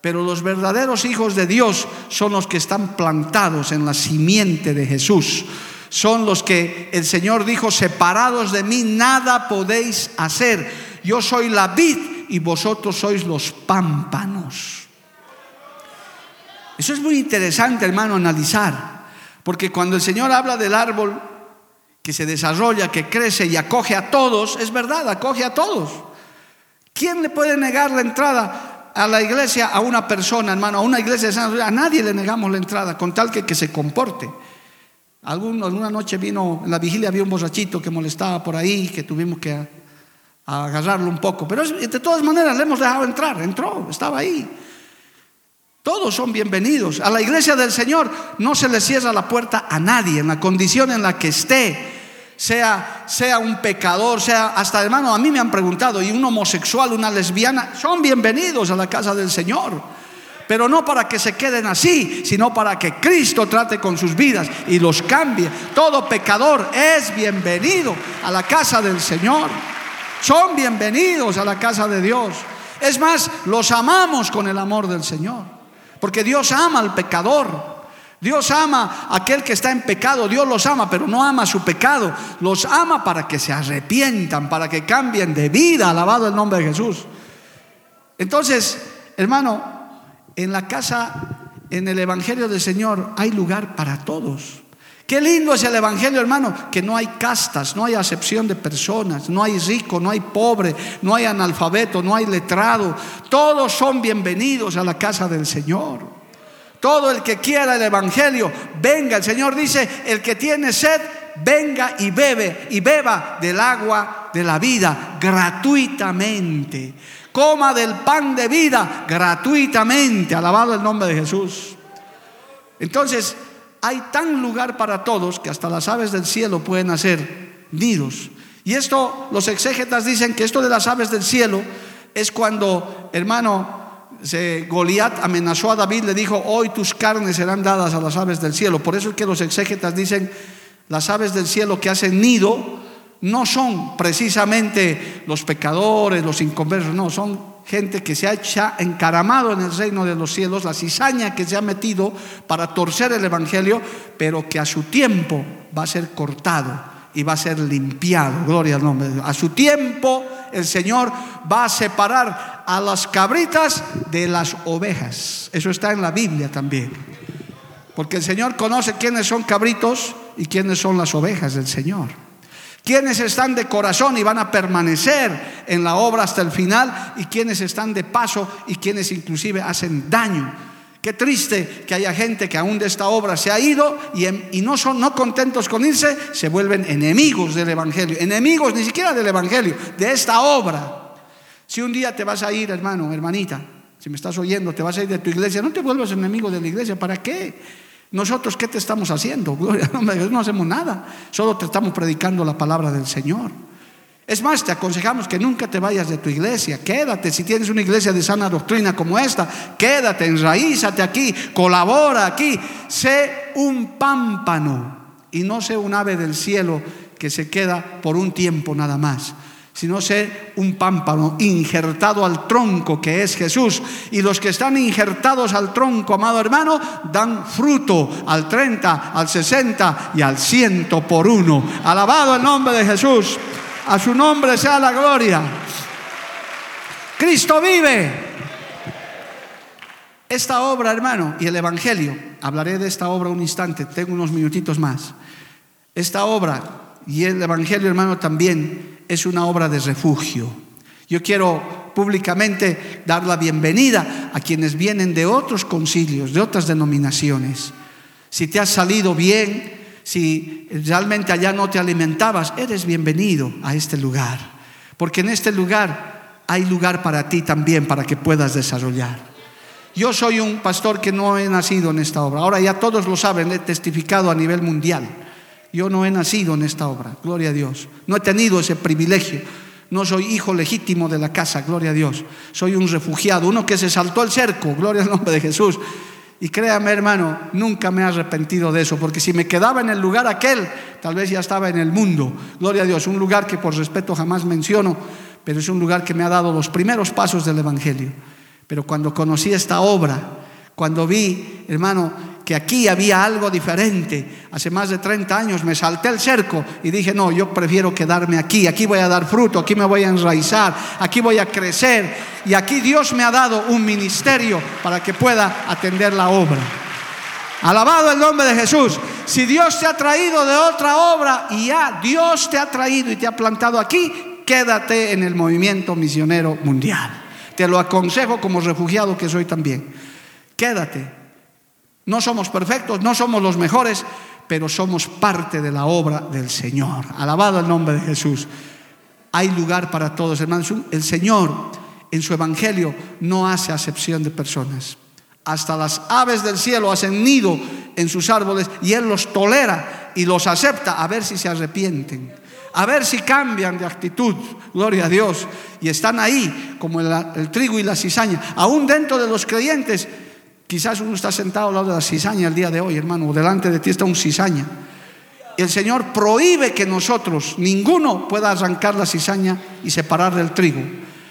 Pero los verdaderos hijos de Dios son los que están plantados en la simiente de Jesús, son los que el Señor dijo, separados de mí nada podéis hacer. Yo soy la vid y vosotros sois los pámpanos. Eso es muy interesante, hermano, analizar. Porque cuando el Señor habla del árbol que se desarrolla, que crece y acoge a todos, es verdad, acoge a todos. ¿Quién le puede negar la entrada a la iglesia a una persona, hermano? A una iglesia de San A nadie le negamos la entrada, con tal que, que se comporte. alguna noche vino, en la vigilia había un borrachito que molestaba por ahí, que tuvimos que agarrarlo un poco. Pero de todas maneras le hemos dejado entrar, entró, estaba ahí. Todos son bienvenidos. A la iglesia del Señor no se le cierra la puerta a nadie en la condición en la que esté. Sea, sea un pecador, sea hasta hermano, a mí me han preguntado, y un homosexual, una lesbiana, son bienvenidos a la casa del Señor. Pero no para que se queden así, sino para que Cristo trate con sus vidas y los cambie. Todo pecador es bienvenido a la casa del Señor. Son bienvenidos a la casa de Dios. Es más, los amamos con el amor del Señor. Porque Dios ama al pecador. Dios ama a aquel que está en pecado, Dios los ama, pero no ama su pecado, los ama para que se arrepientan, para que cambien de vida, alabado el nombre de Jesús. Entonces, hermano, en la casa, en el Evangelio del Señor, hay lugar para todos. Qué lindo es el Evangelio, hermano, que no hay castas, no hay acepción de personas, no hay rico, no hay pobre, no hay analfabeto, no hay letrado. Todos son bienvenidos a la casa del Señor. Todo el que quiera el Evangelio, venga. El Señor dice, el que tiene sed, venga y bebe y beba del agua de la vida gratuitamente. Coma del pan de vida gratuitamente. Alabado el nombre de Jesús. Entonces, hay tan lugar para todos que hasta las aves del cielo pueden hacer nidos. Y esto, los exégetas dicen que esto de las aves del cielo es cuando, hermano, Goliat amenazó a David, le dijo, hoy tus carnes serán dadas a las aves del cielo. Por eso es que los exégetas dicen, las aves del cielo que hacen nido no son precisamente los pecadores, los inconversos, no, son gente que se ha encaramado en el reino de los cielos, la cizaña que se ha metido para torcer el Evangelio, pero que a su tiempo va a ser cortado y va a ser limpiado. Gloria al nombre. A su tiempo el Señor va a separar a las cabritas de las ovejas. Eso está en la Biblia también. Porque el Señor conoce quiénes son cabritos y quiénes son las ovejas del Señor quienes están de corazón y van a permanecer en la obra hasta el final y quienes están de paso y quienes inclusive hacen daño. Qué triste que haya gente que aún de esta obra se ha ido y, no son no contentos con irse, se vuelven enemigos del Evangelio, enemigos ni siquiera del Evangelio, de esta obra. Si un día te vas a ir, hermano, hermanita, si me estás oyendo, te vas a ir de tu iglesia, no te vuelvas enemigo de la iglesia, ¿para qué? Nosotros, ¿qué te estamos haciendo? no hacemos nada, solo te estamos predicando la palabra del Señor. Es más, te aconsejamos que nunca te vayas de tu iglesia, quédate, si tienes una iglesia de sana doctrina como esta, quédate, enraízate aquí, colabora aquí, sé un pámpano y no sé un ave del cielo que se queda por un tiempo nada más sino ser un pámpano injertado al tronco que es Jesús. Y los que están injertados al tronco, amado hermano, dan fruto al 30, al 60 y al 100 por uno. Alabado el nombre de Jesús. A su nombre sea la gloria. Cristo vive. Esta obra, hermano, y el Evangelio, hablaré de esta obra un instante, tengo unos minutitos más. Esta obra y el Evangelio, hermano, también es una obra de refugio. Yo quiero públicamente dar la bienvenida a quienes vienen de otros concilios, de otras denominaciones. Si te has salido bien, si realmente allá no te alimentabas, eres bienvenido a este lugar. Porque en este lugar hay lugar para ti también, para que puedas desarrollar. Yo soy un pastor que no he nacido en esta obra. Ahora ya todos lo saben, he testificado a nivel mundial. Yo no he nacido en esta obra, gloria a Dios. No he tenido ese privilegio. No soy hijo legítimo de la casa, gloria a Dios. Soy un refugiado, uno que se saltó el cerco, gloria al nombre de Jesús. Y créame, hermano, nunca me he arrepentido de eso, porque si me quedaba en el lugar aquel, tal vez ya estaba en el mundo. Gloria a Dios, un lugar que por respeto jamás menciono, pero es un lugar que me ha dado los primeros pasos del Evangelio. Pero cuando conocí esta obra, cuando vi, hermano, que aquí había algo diferente. Hace más de 30 años me salté el cerco y dije, no, yo prefiero quedarme aquí, aquí voy a dar fruto, aquí me voy a enraizar, aquí voy a crecer y aquí Dios me ha dado un ministerio para que pueda atender la obra. Alabado el nombre de Jesús. Si Dios te ha traído de otra obra y ya Dios te ha traído y te ha plantado aquí, quédate en el movimiento misionero mundial. Te lo aconsejo como refugiado que soy también. Quédate. No somos perfectos, no somos los mejores, pero somos parte de la obra del Señor. Alabado el nombre de Jesús. Hay lugar para todos, hermanos. El Señor en su Evangelio no hace acepción de personas. Hasta las aves del cielo hacen nido en sus árboles y Él los tolera y los acepta a ver si se arrepienten, a ver si cambian de actitud, gloria a Dios, y están ahí como el, trigo y la cizaña, aún dentro de los creyentes. Quizás uno está sentado al lado de la cizaña el día de hoy, hermano, delante de ti está un cizaña. El Señor prohíbe que nosotros, ninguno, pueda arrancar la cizaña y separar del trigo.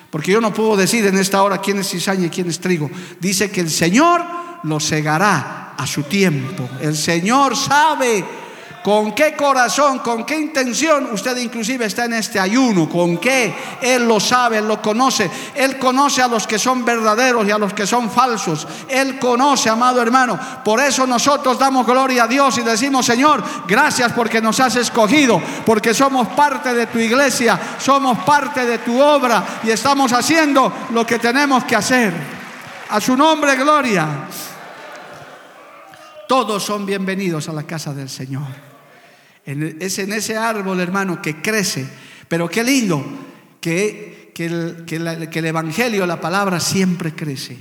Porque yo no puedo decir en esta hora quién es cizaña y quién es trigo. Dice que el Señor lo cegará a su tiempo. El Señor sabe con qué corazón, con qué intención usted inclusive está en este ayuno, con qué Él lo sabe, Él lo conoce. Él conoce a los que son verdaderos y a los que son falsos. Él conoce, amado hermano. Por eso nosotros damos gloria a Dios y decimos, Señor, gracias porque nos has escogido, porque somos parte de tu iglesia, somos parte de tu obra y estamos haciendo lo que tenemos que hacer. A su nombre, gloria. Todos son bienvenidos a la casa del Señor. Es en ese árbol, hermano, que crece. Pero qué lindo que, que, el, que, el, Evangelio, la palabra, siempre crece.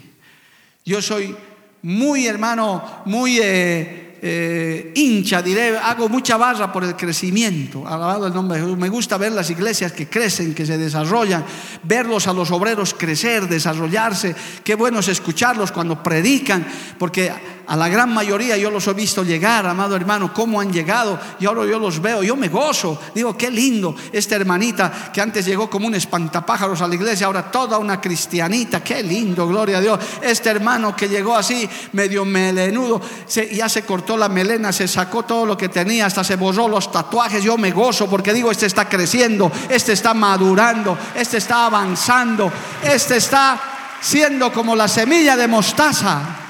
Yo soy muy, hermano, muy... Eh, eh, hincha, diré, hago mucha barra por el crecimiento, alabado el nombre de Jesús. Me gusta ver las iglesias que crecen, que se desarrollan, verlos a los obreros crecer, desarrollarse. Qué bueno es escucharlos cuando predican, porque a la gran mayoría yo los he visto llegar, amado hermano, cómo han llegado y ahora yo los veo, yo me gozo, digo, qué lindo esta hermanita que antes llegó como un espantapájaros a la iglesia, ahora toda una cristianita, qué lindo, gloria a Dios. Este hermano que llegó así, medio melenudo, ya se cortó la melena, se sacó todo lo que tenía, hasta se borró los tatuajes, yo me gozo porque digo, este está creciendo, este está madurando, este está avanzando, este está siendo como la semilla de mostaza.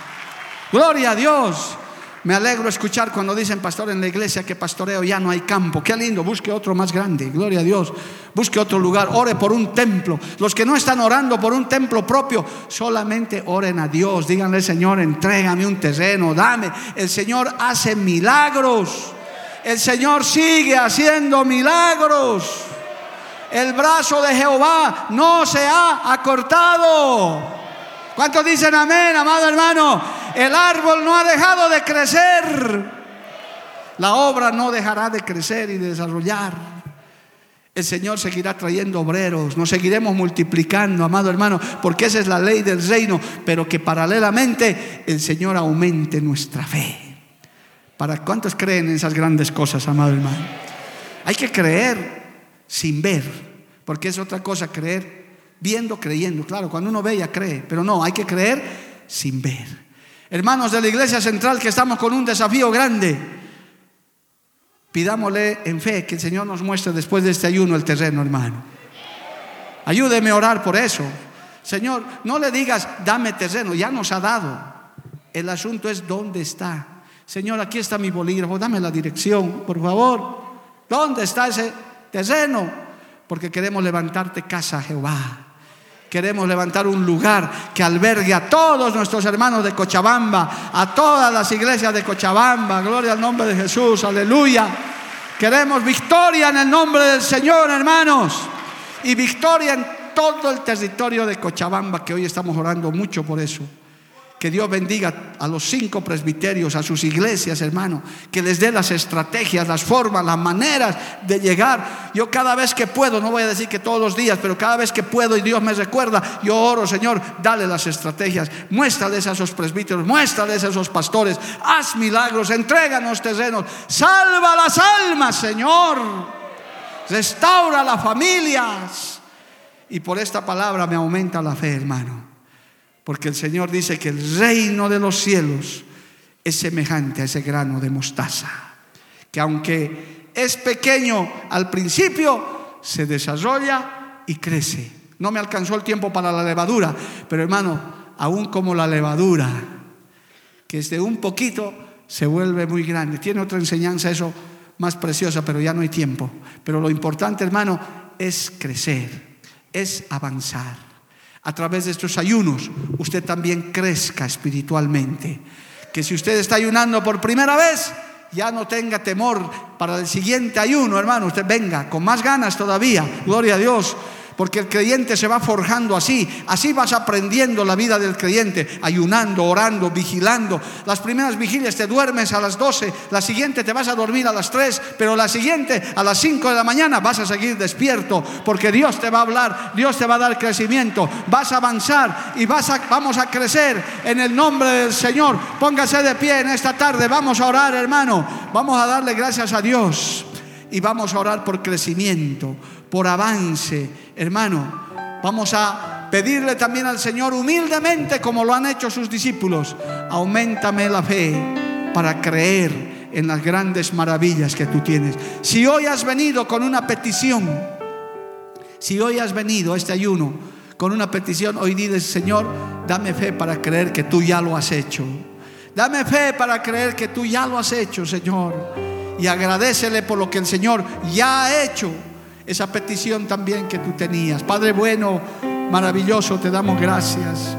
Gloria a Dios. Me alegro escuchar cuando dicen, pastor, en la iglesia que pastoreo ya no hay campo. Qué lindo, busque otro más grande. Gloria a Dios. Busque otro lugar, ore por un templo. Los que no están orando por un templo propio, solamente oren a Dios. Díganle, Señor, entrégame un terreno, dame. El Señor hace milagros. El Señor sigue haciendo milagros. El brazo de Jehová no se ha acortado. ¿Cuántos dicen amén, amado hermano? El árbol no ha dejado de crecer. La obra no dejará de crecer y de desarrollar. El Señor seguirá trayendo obreros, nos seguiremos multiplicando, amado hermano, porque esa es la ley del reino, pero que paralelamente el Señor aumente nuestra fe. ¿Para cuántos creen en esas grandes cosas, amado hermano? Hay que creer sin ver, porque es otra cosa creer viendo, creyendo. Claro, cuando uno ve ya cree, pero no, hay que creer sin ver. Hermanos de la iglesia central que estamos con un desafío grande, pidámosle en fe que el Señor nos muestre después de este ayuno el terreno, hermano. Ayúdeme a orar por eso. Señor, no le digas, dame terreno, ya nos ha dado. El asunto es dónde está. Señor, aquí está mi bolígrafo, dame la dirección, por favor. ¿Dónde está ese terreno? Porque queremos levantarte casa, Jehová. Queremos levantar un lugar que albergue a todos nuestros hermanos de Cochabamba, a todas las iglesias de Cochabamba. Gloria al nombre de Jesús, aleluya. Queremos victoria en el nombre del Señor, hermanos. Y victoria en todo el territorio de Cochabamba, que hoy estamos orando mucho por eso. Que Dios bendiga a los cinco presbiterios, a sus iglesias, hermano. Que les dé las estrategias, las formas, las maneras de llegar. Yo cada vez que puedo, no voy a decir que todos los días, pero cada vez que puedo y Dios me recuerda, yo oro, Señor, dale las estrategias. Muéstrales a esos presbíteros, muéstrales a esos pastores. Haz milagros, entréganos terrenos. Salva las almas, Señor. Restaura las familias. Y por esta palabra me aumenta la fe, hermano. Porque el Señor dice que el reino de los cielos es semejante a ese grano de mostaza, que aunque es pequeño al principio, se desarrolla y crece. No me alcanzó el tiempo para la levadura, pero hermano, aún como la levadura, que es de un poquito, se vuelve muy grande. Tiene otra enseñanza eso más preciosa, pero ya no hay tiempo. Pero lo importante, hermano, es crecer, es avanzar. A través de estos ayunos, usted también crezca espiritualmente. Que si usted está ayunando por primera vez, ya no tenga temor para el siguiente ayuno, hermano. Usted venga con más ganas todavía. Gloria a Dios porque el creyente se va forjando así. Así vas aprendiendo la vida del creyente, ayunando, orando, vigilando. Las primeras vigilias te duermes a las 12, la siguiente te vas a dormir a las 3, pero la siguiente a las 5 de la mañana vas a seguir despierto, porque Dios te va a hablar, Dios te va a dar crecimiento, vas a avanzar y vas vamos a crecer en el nombre del Señor. Póngase de pie en esta tarde, vamos a orar hermano, vamos a darle gracias a Dios y vamos a orar por crecimiento, por avance, hermano. Vamos a pedirle también al Señor humildemente, como lo han hecho sus discípulos, aumentame la fe para creer en las grandes maravillas que tú tienes. Si hoy has venido con una petición, si hoy has venido a este ayuno con una petición, hoy dices, Señor, dame fe para creer que tú ya lo has hecho. Dame fe para creer que tú ya lo has hecho, Señor. Y agradecele por lo que el Señor ya ha hecho esa petición también que tú tenías. Padre bueno, maravilloso, te damos gracias.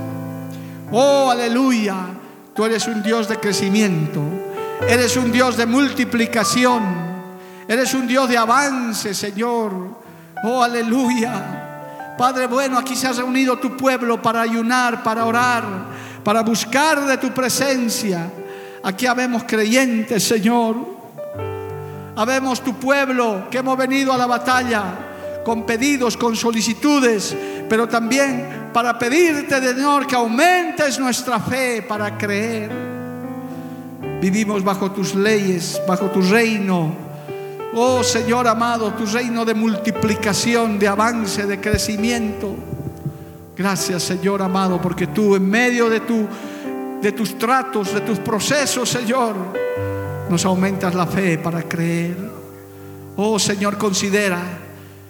Oh, aleluya. Tú eres un Dios de crecimiento. Eres un Dios de multiplicación. Eres un Dios de avance, Señor. Oh, aleluya. Padre bueno, aquí se ha reunido tu pueblo para ayunar, para orar, para buscar de tu presencia. Aquí habemos creyentes, Señor Habemos tu pueblo que hemos venido a la batalla con pedidos, con solicitudes, pero también para pedirte, Señor, que aumentes nuestra fe para creer. Vivimos bajo tus leyes, bajo tu reino. Oh Señor amado, tu reino de multiplicación, de avance, de crecimiento. Gracias Señor amado, porque tú en medio de, tu, de tus tratos, de tus procesos, Señor, nos aumentas la fe para creer. Oh Señor, considera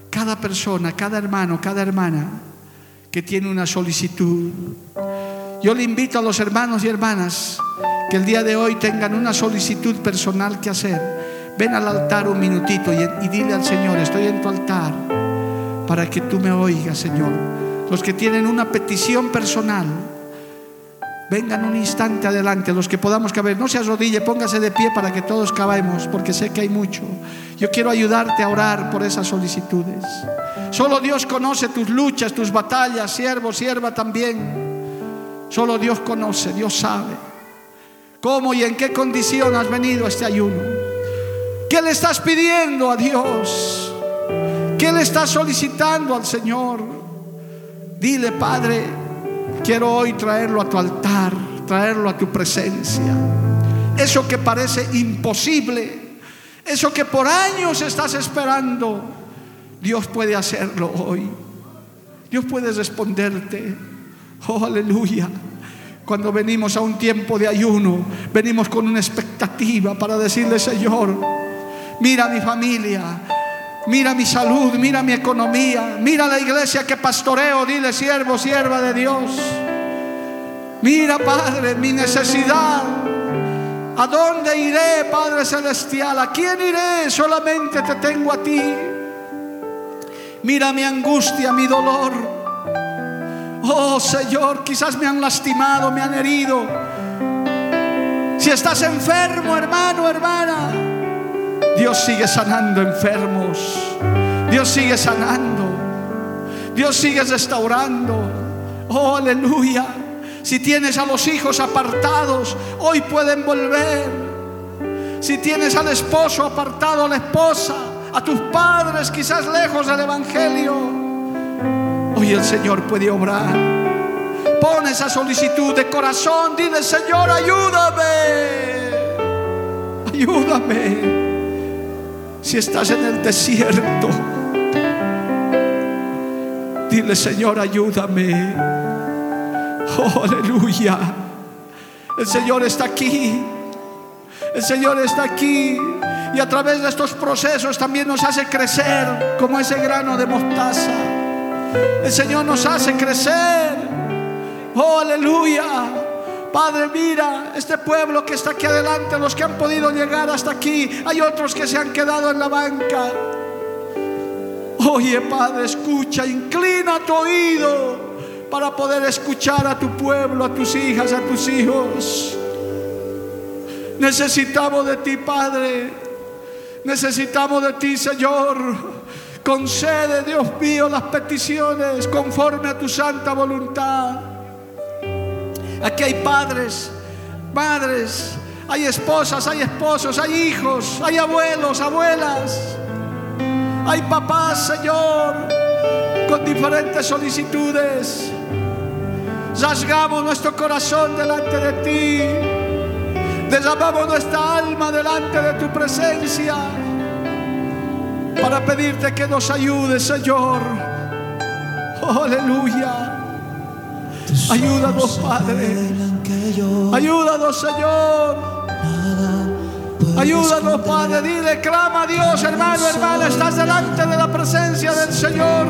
cada persona, cada hermano, cada hermana que tiene una solicitud. Yo le invito a los hermanos y hermanas que el día de hoy tengan una solicitud personal que hacer. Ven al altar un minutito y, dile al Señor, estoy en tu altar para que tú me oigas, Señor. Los que tienen una petición personal, Vengan un instante adelante, los que podamos caber. No se arrodille, póngase de pie para que todos cabemos, porque sé que hay mucho. Yo quiero ayudarte a orar por esas solicitudes. Solo Dios conoce tus luchas, tus batallas, siervo, sierva también. Solo Dios conoce, Dios sabe. ¿Cómo y en qué condición has venido a este ayuno? ¿Qué le estás pidiendo a Dios? ¿Qué le estás solicitando al Señor? Dile, Padre, Quiero hoy traerlo a tu altar, traerlo a tu presencia. Eso que parece imposible, eso que por años estás esperando, Dios puede hacerlo hoy. Dios puede responderte. Oh, aleluya. Cuando venimos a un tiempo de ayuno, venimos con una expectativa para decirle, Señor, mira mi familia, Mira mi salud, mira mi economía, mira la iglesia que pastoreo, dile siervo, sierva de Dios. Mira, Padre, mi necesidad. ¿A dónde iré, Padre Celestial? ¿A quién iré? Solamente te tengo a ti. Mira mi angustia, mi dolor. Oh Señor, quizás me han lastimado, me han herido. Si estás enfermo, hermano, hermana, Dios sigue sanando enfermos. Dios sigue sanando. Dios sigue restaurando. Oh, aleluya. Si tienes a los hijos apartados, hoy pueden volver. Si tienes al esposo apartado, a la esposa, a tus padres quizás lejos del Evangelio, hoy el Señor puede obrar. Pon esa solicitud de corazón, dile Señor, ayúdame, ayúdame. Si estás en el desierto, dile Señor, ayúdame. Oh, aleluya. El Señor está aquí. El Señor está aquí y a través de estos procesos también nos hace crecer como ese grano de mostaza. El Señor nos hace crecer. Oh, aleluya. Padre, mira este pueblo que está aquí adelante, los que han podido llegar hasta aquí. Hay otros que se han quedado en la banca. Oye, Padre, escucha, inclina tu oído para poder escuchar a tu pueblo, a tus hijas, a tus hijos. Necesitamos de ti, Padre. Necesitamos de ti, Señor. Concede, Dios mío, las peticiones conforme a tu santa voluntad. Aquí hay padres, madres, hay esposas, hay esposos, hay hijos, hay abuelos, abuelas. Hay papás, Señor, con diferentes solicitudes. Rasgamos nuestro corazón delante de ti. Derramamos nuestra alma delante de tu presencia para pedirte que nos ayudes, Señor. Oh, aleluya. Ayúdanos, Padre. Ayúdanos, Señor. Ayúdanos, Padre. Dile, clama a Dios, hermano, hermana. Estás delante de la presencia del Señor.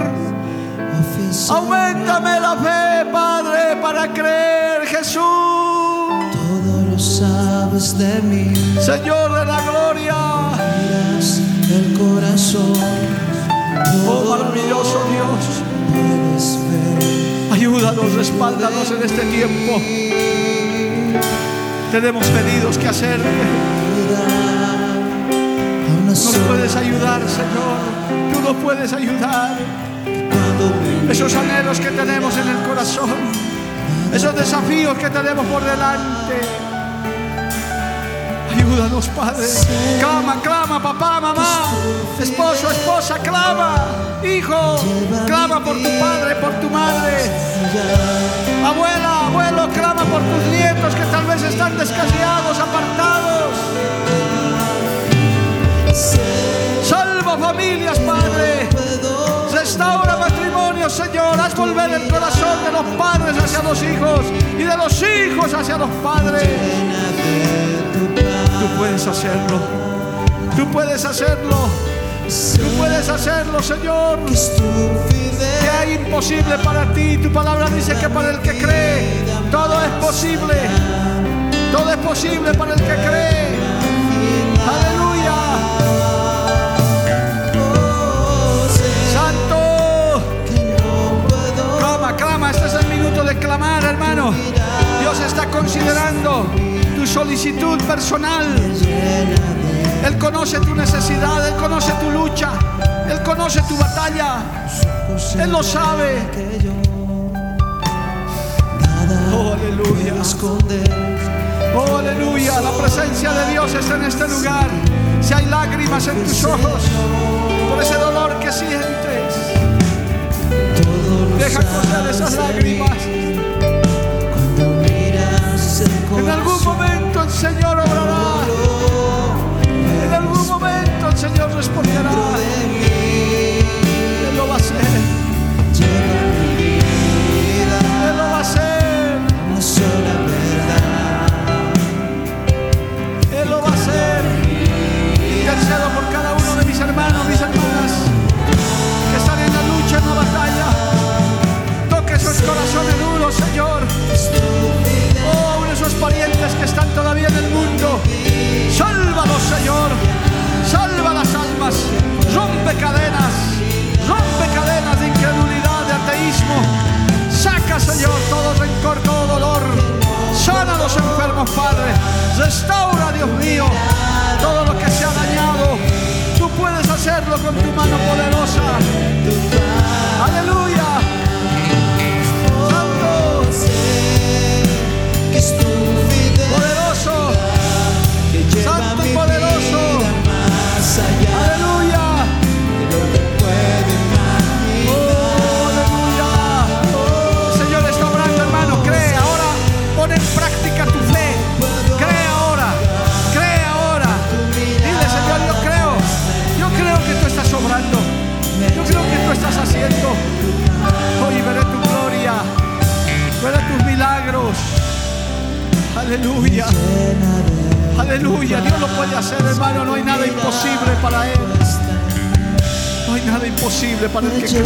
Aumentame la fe, Padre, para creer, Jesús. Todo lo sabes de mí. Señor de la gloria. El corazón. Oh, Todo maravilloso Dios. Ayúdanos, respáldanos en este tiempo. Tenemos pedidos que hacer. A una Nos puedes ayudar, Señor. Tú nos puedes ayudar. Esos anhelos que tenemos en el corazón. Esos desafíos que tenemos por delante. Ayúdanos, Padre. Clama, clama, papá, mamá. Esposo, esposa, clama. Hijo, clama por tu padre, por tu madre. Abuela, abuelo, clama por tus nietos que tal vez están descasiados, apartados. Salva familias, Padre. Restaura matrimonios, Señor. Haz volver el corazón de los padres hacia los hijos y de los hijos hacia los padres. Tú puedes hacerlo. Tú puedes hacerlo. Tú puedes hacerlo, Señor. Que hay imposible para ti. Tu palabra dice que para el que cree, todo es posible. Todo es posible para el que cree. Aleluya. Santo. Clama, clama. Este es el minuto de clamar, hermano. Dios está considerando solicitud personal. Él conoce tu necesidad, Él conoce tu lucha, Él conoce tu batalla, Él lo sabe. Oh, aleluya. Oh, aleluya. La presencia de Dios está en este lugar. Si hay lágrimas en tus ojos por ese dolor que sientes, deja correr esas lágrimas. En algún momento el Señor obrará. En algún momento el Señor responderá. Que están todavía en el mundo. Sálvalos, Señor. Salva las almas. Rompe cadenas. Rompe cadenas de incredulidad, de ateísmo. Saca, Señor, todo rencor, todo dolor. Sana a los enfermos, Padre. Restaura, Dios mío, todo lo que se ha dañado. Tú puedes hacerlo con tu mano poderosa. Aleluya. Santo, Aleluya. Oh, aleluya. El Señor está obrando, hermano. Cree ahora. Pon en práctica tu fe. Cree ahora. Cree ahora. Dile, Señor, yo creo. Yo creo que tú estás obrando. Yo creo que tú estás haciendo. Hoy veré tu gloria. Veré tus milagros. Aleluya. Aleluya, Dios lo puede hacer, hermano. No hay nada imposible para Él. No hay nada imposible para el que cree.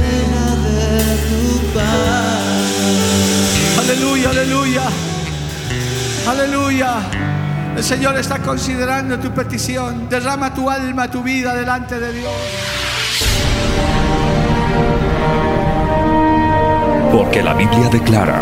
Aleluya, aleluya. Aleluya. El Señor está considerando tu petición. Derrama tu alma, tu vida delante de Dios. Porque la Biblia declara,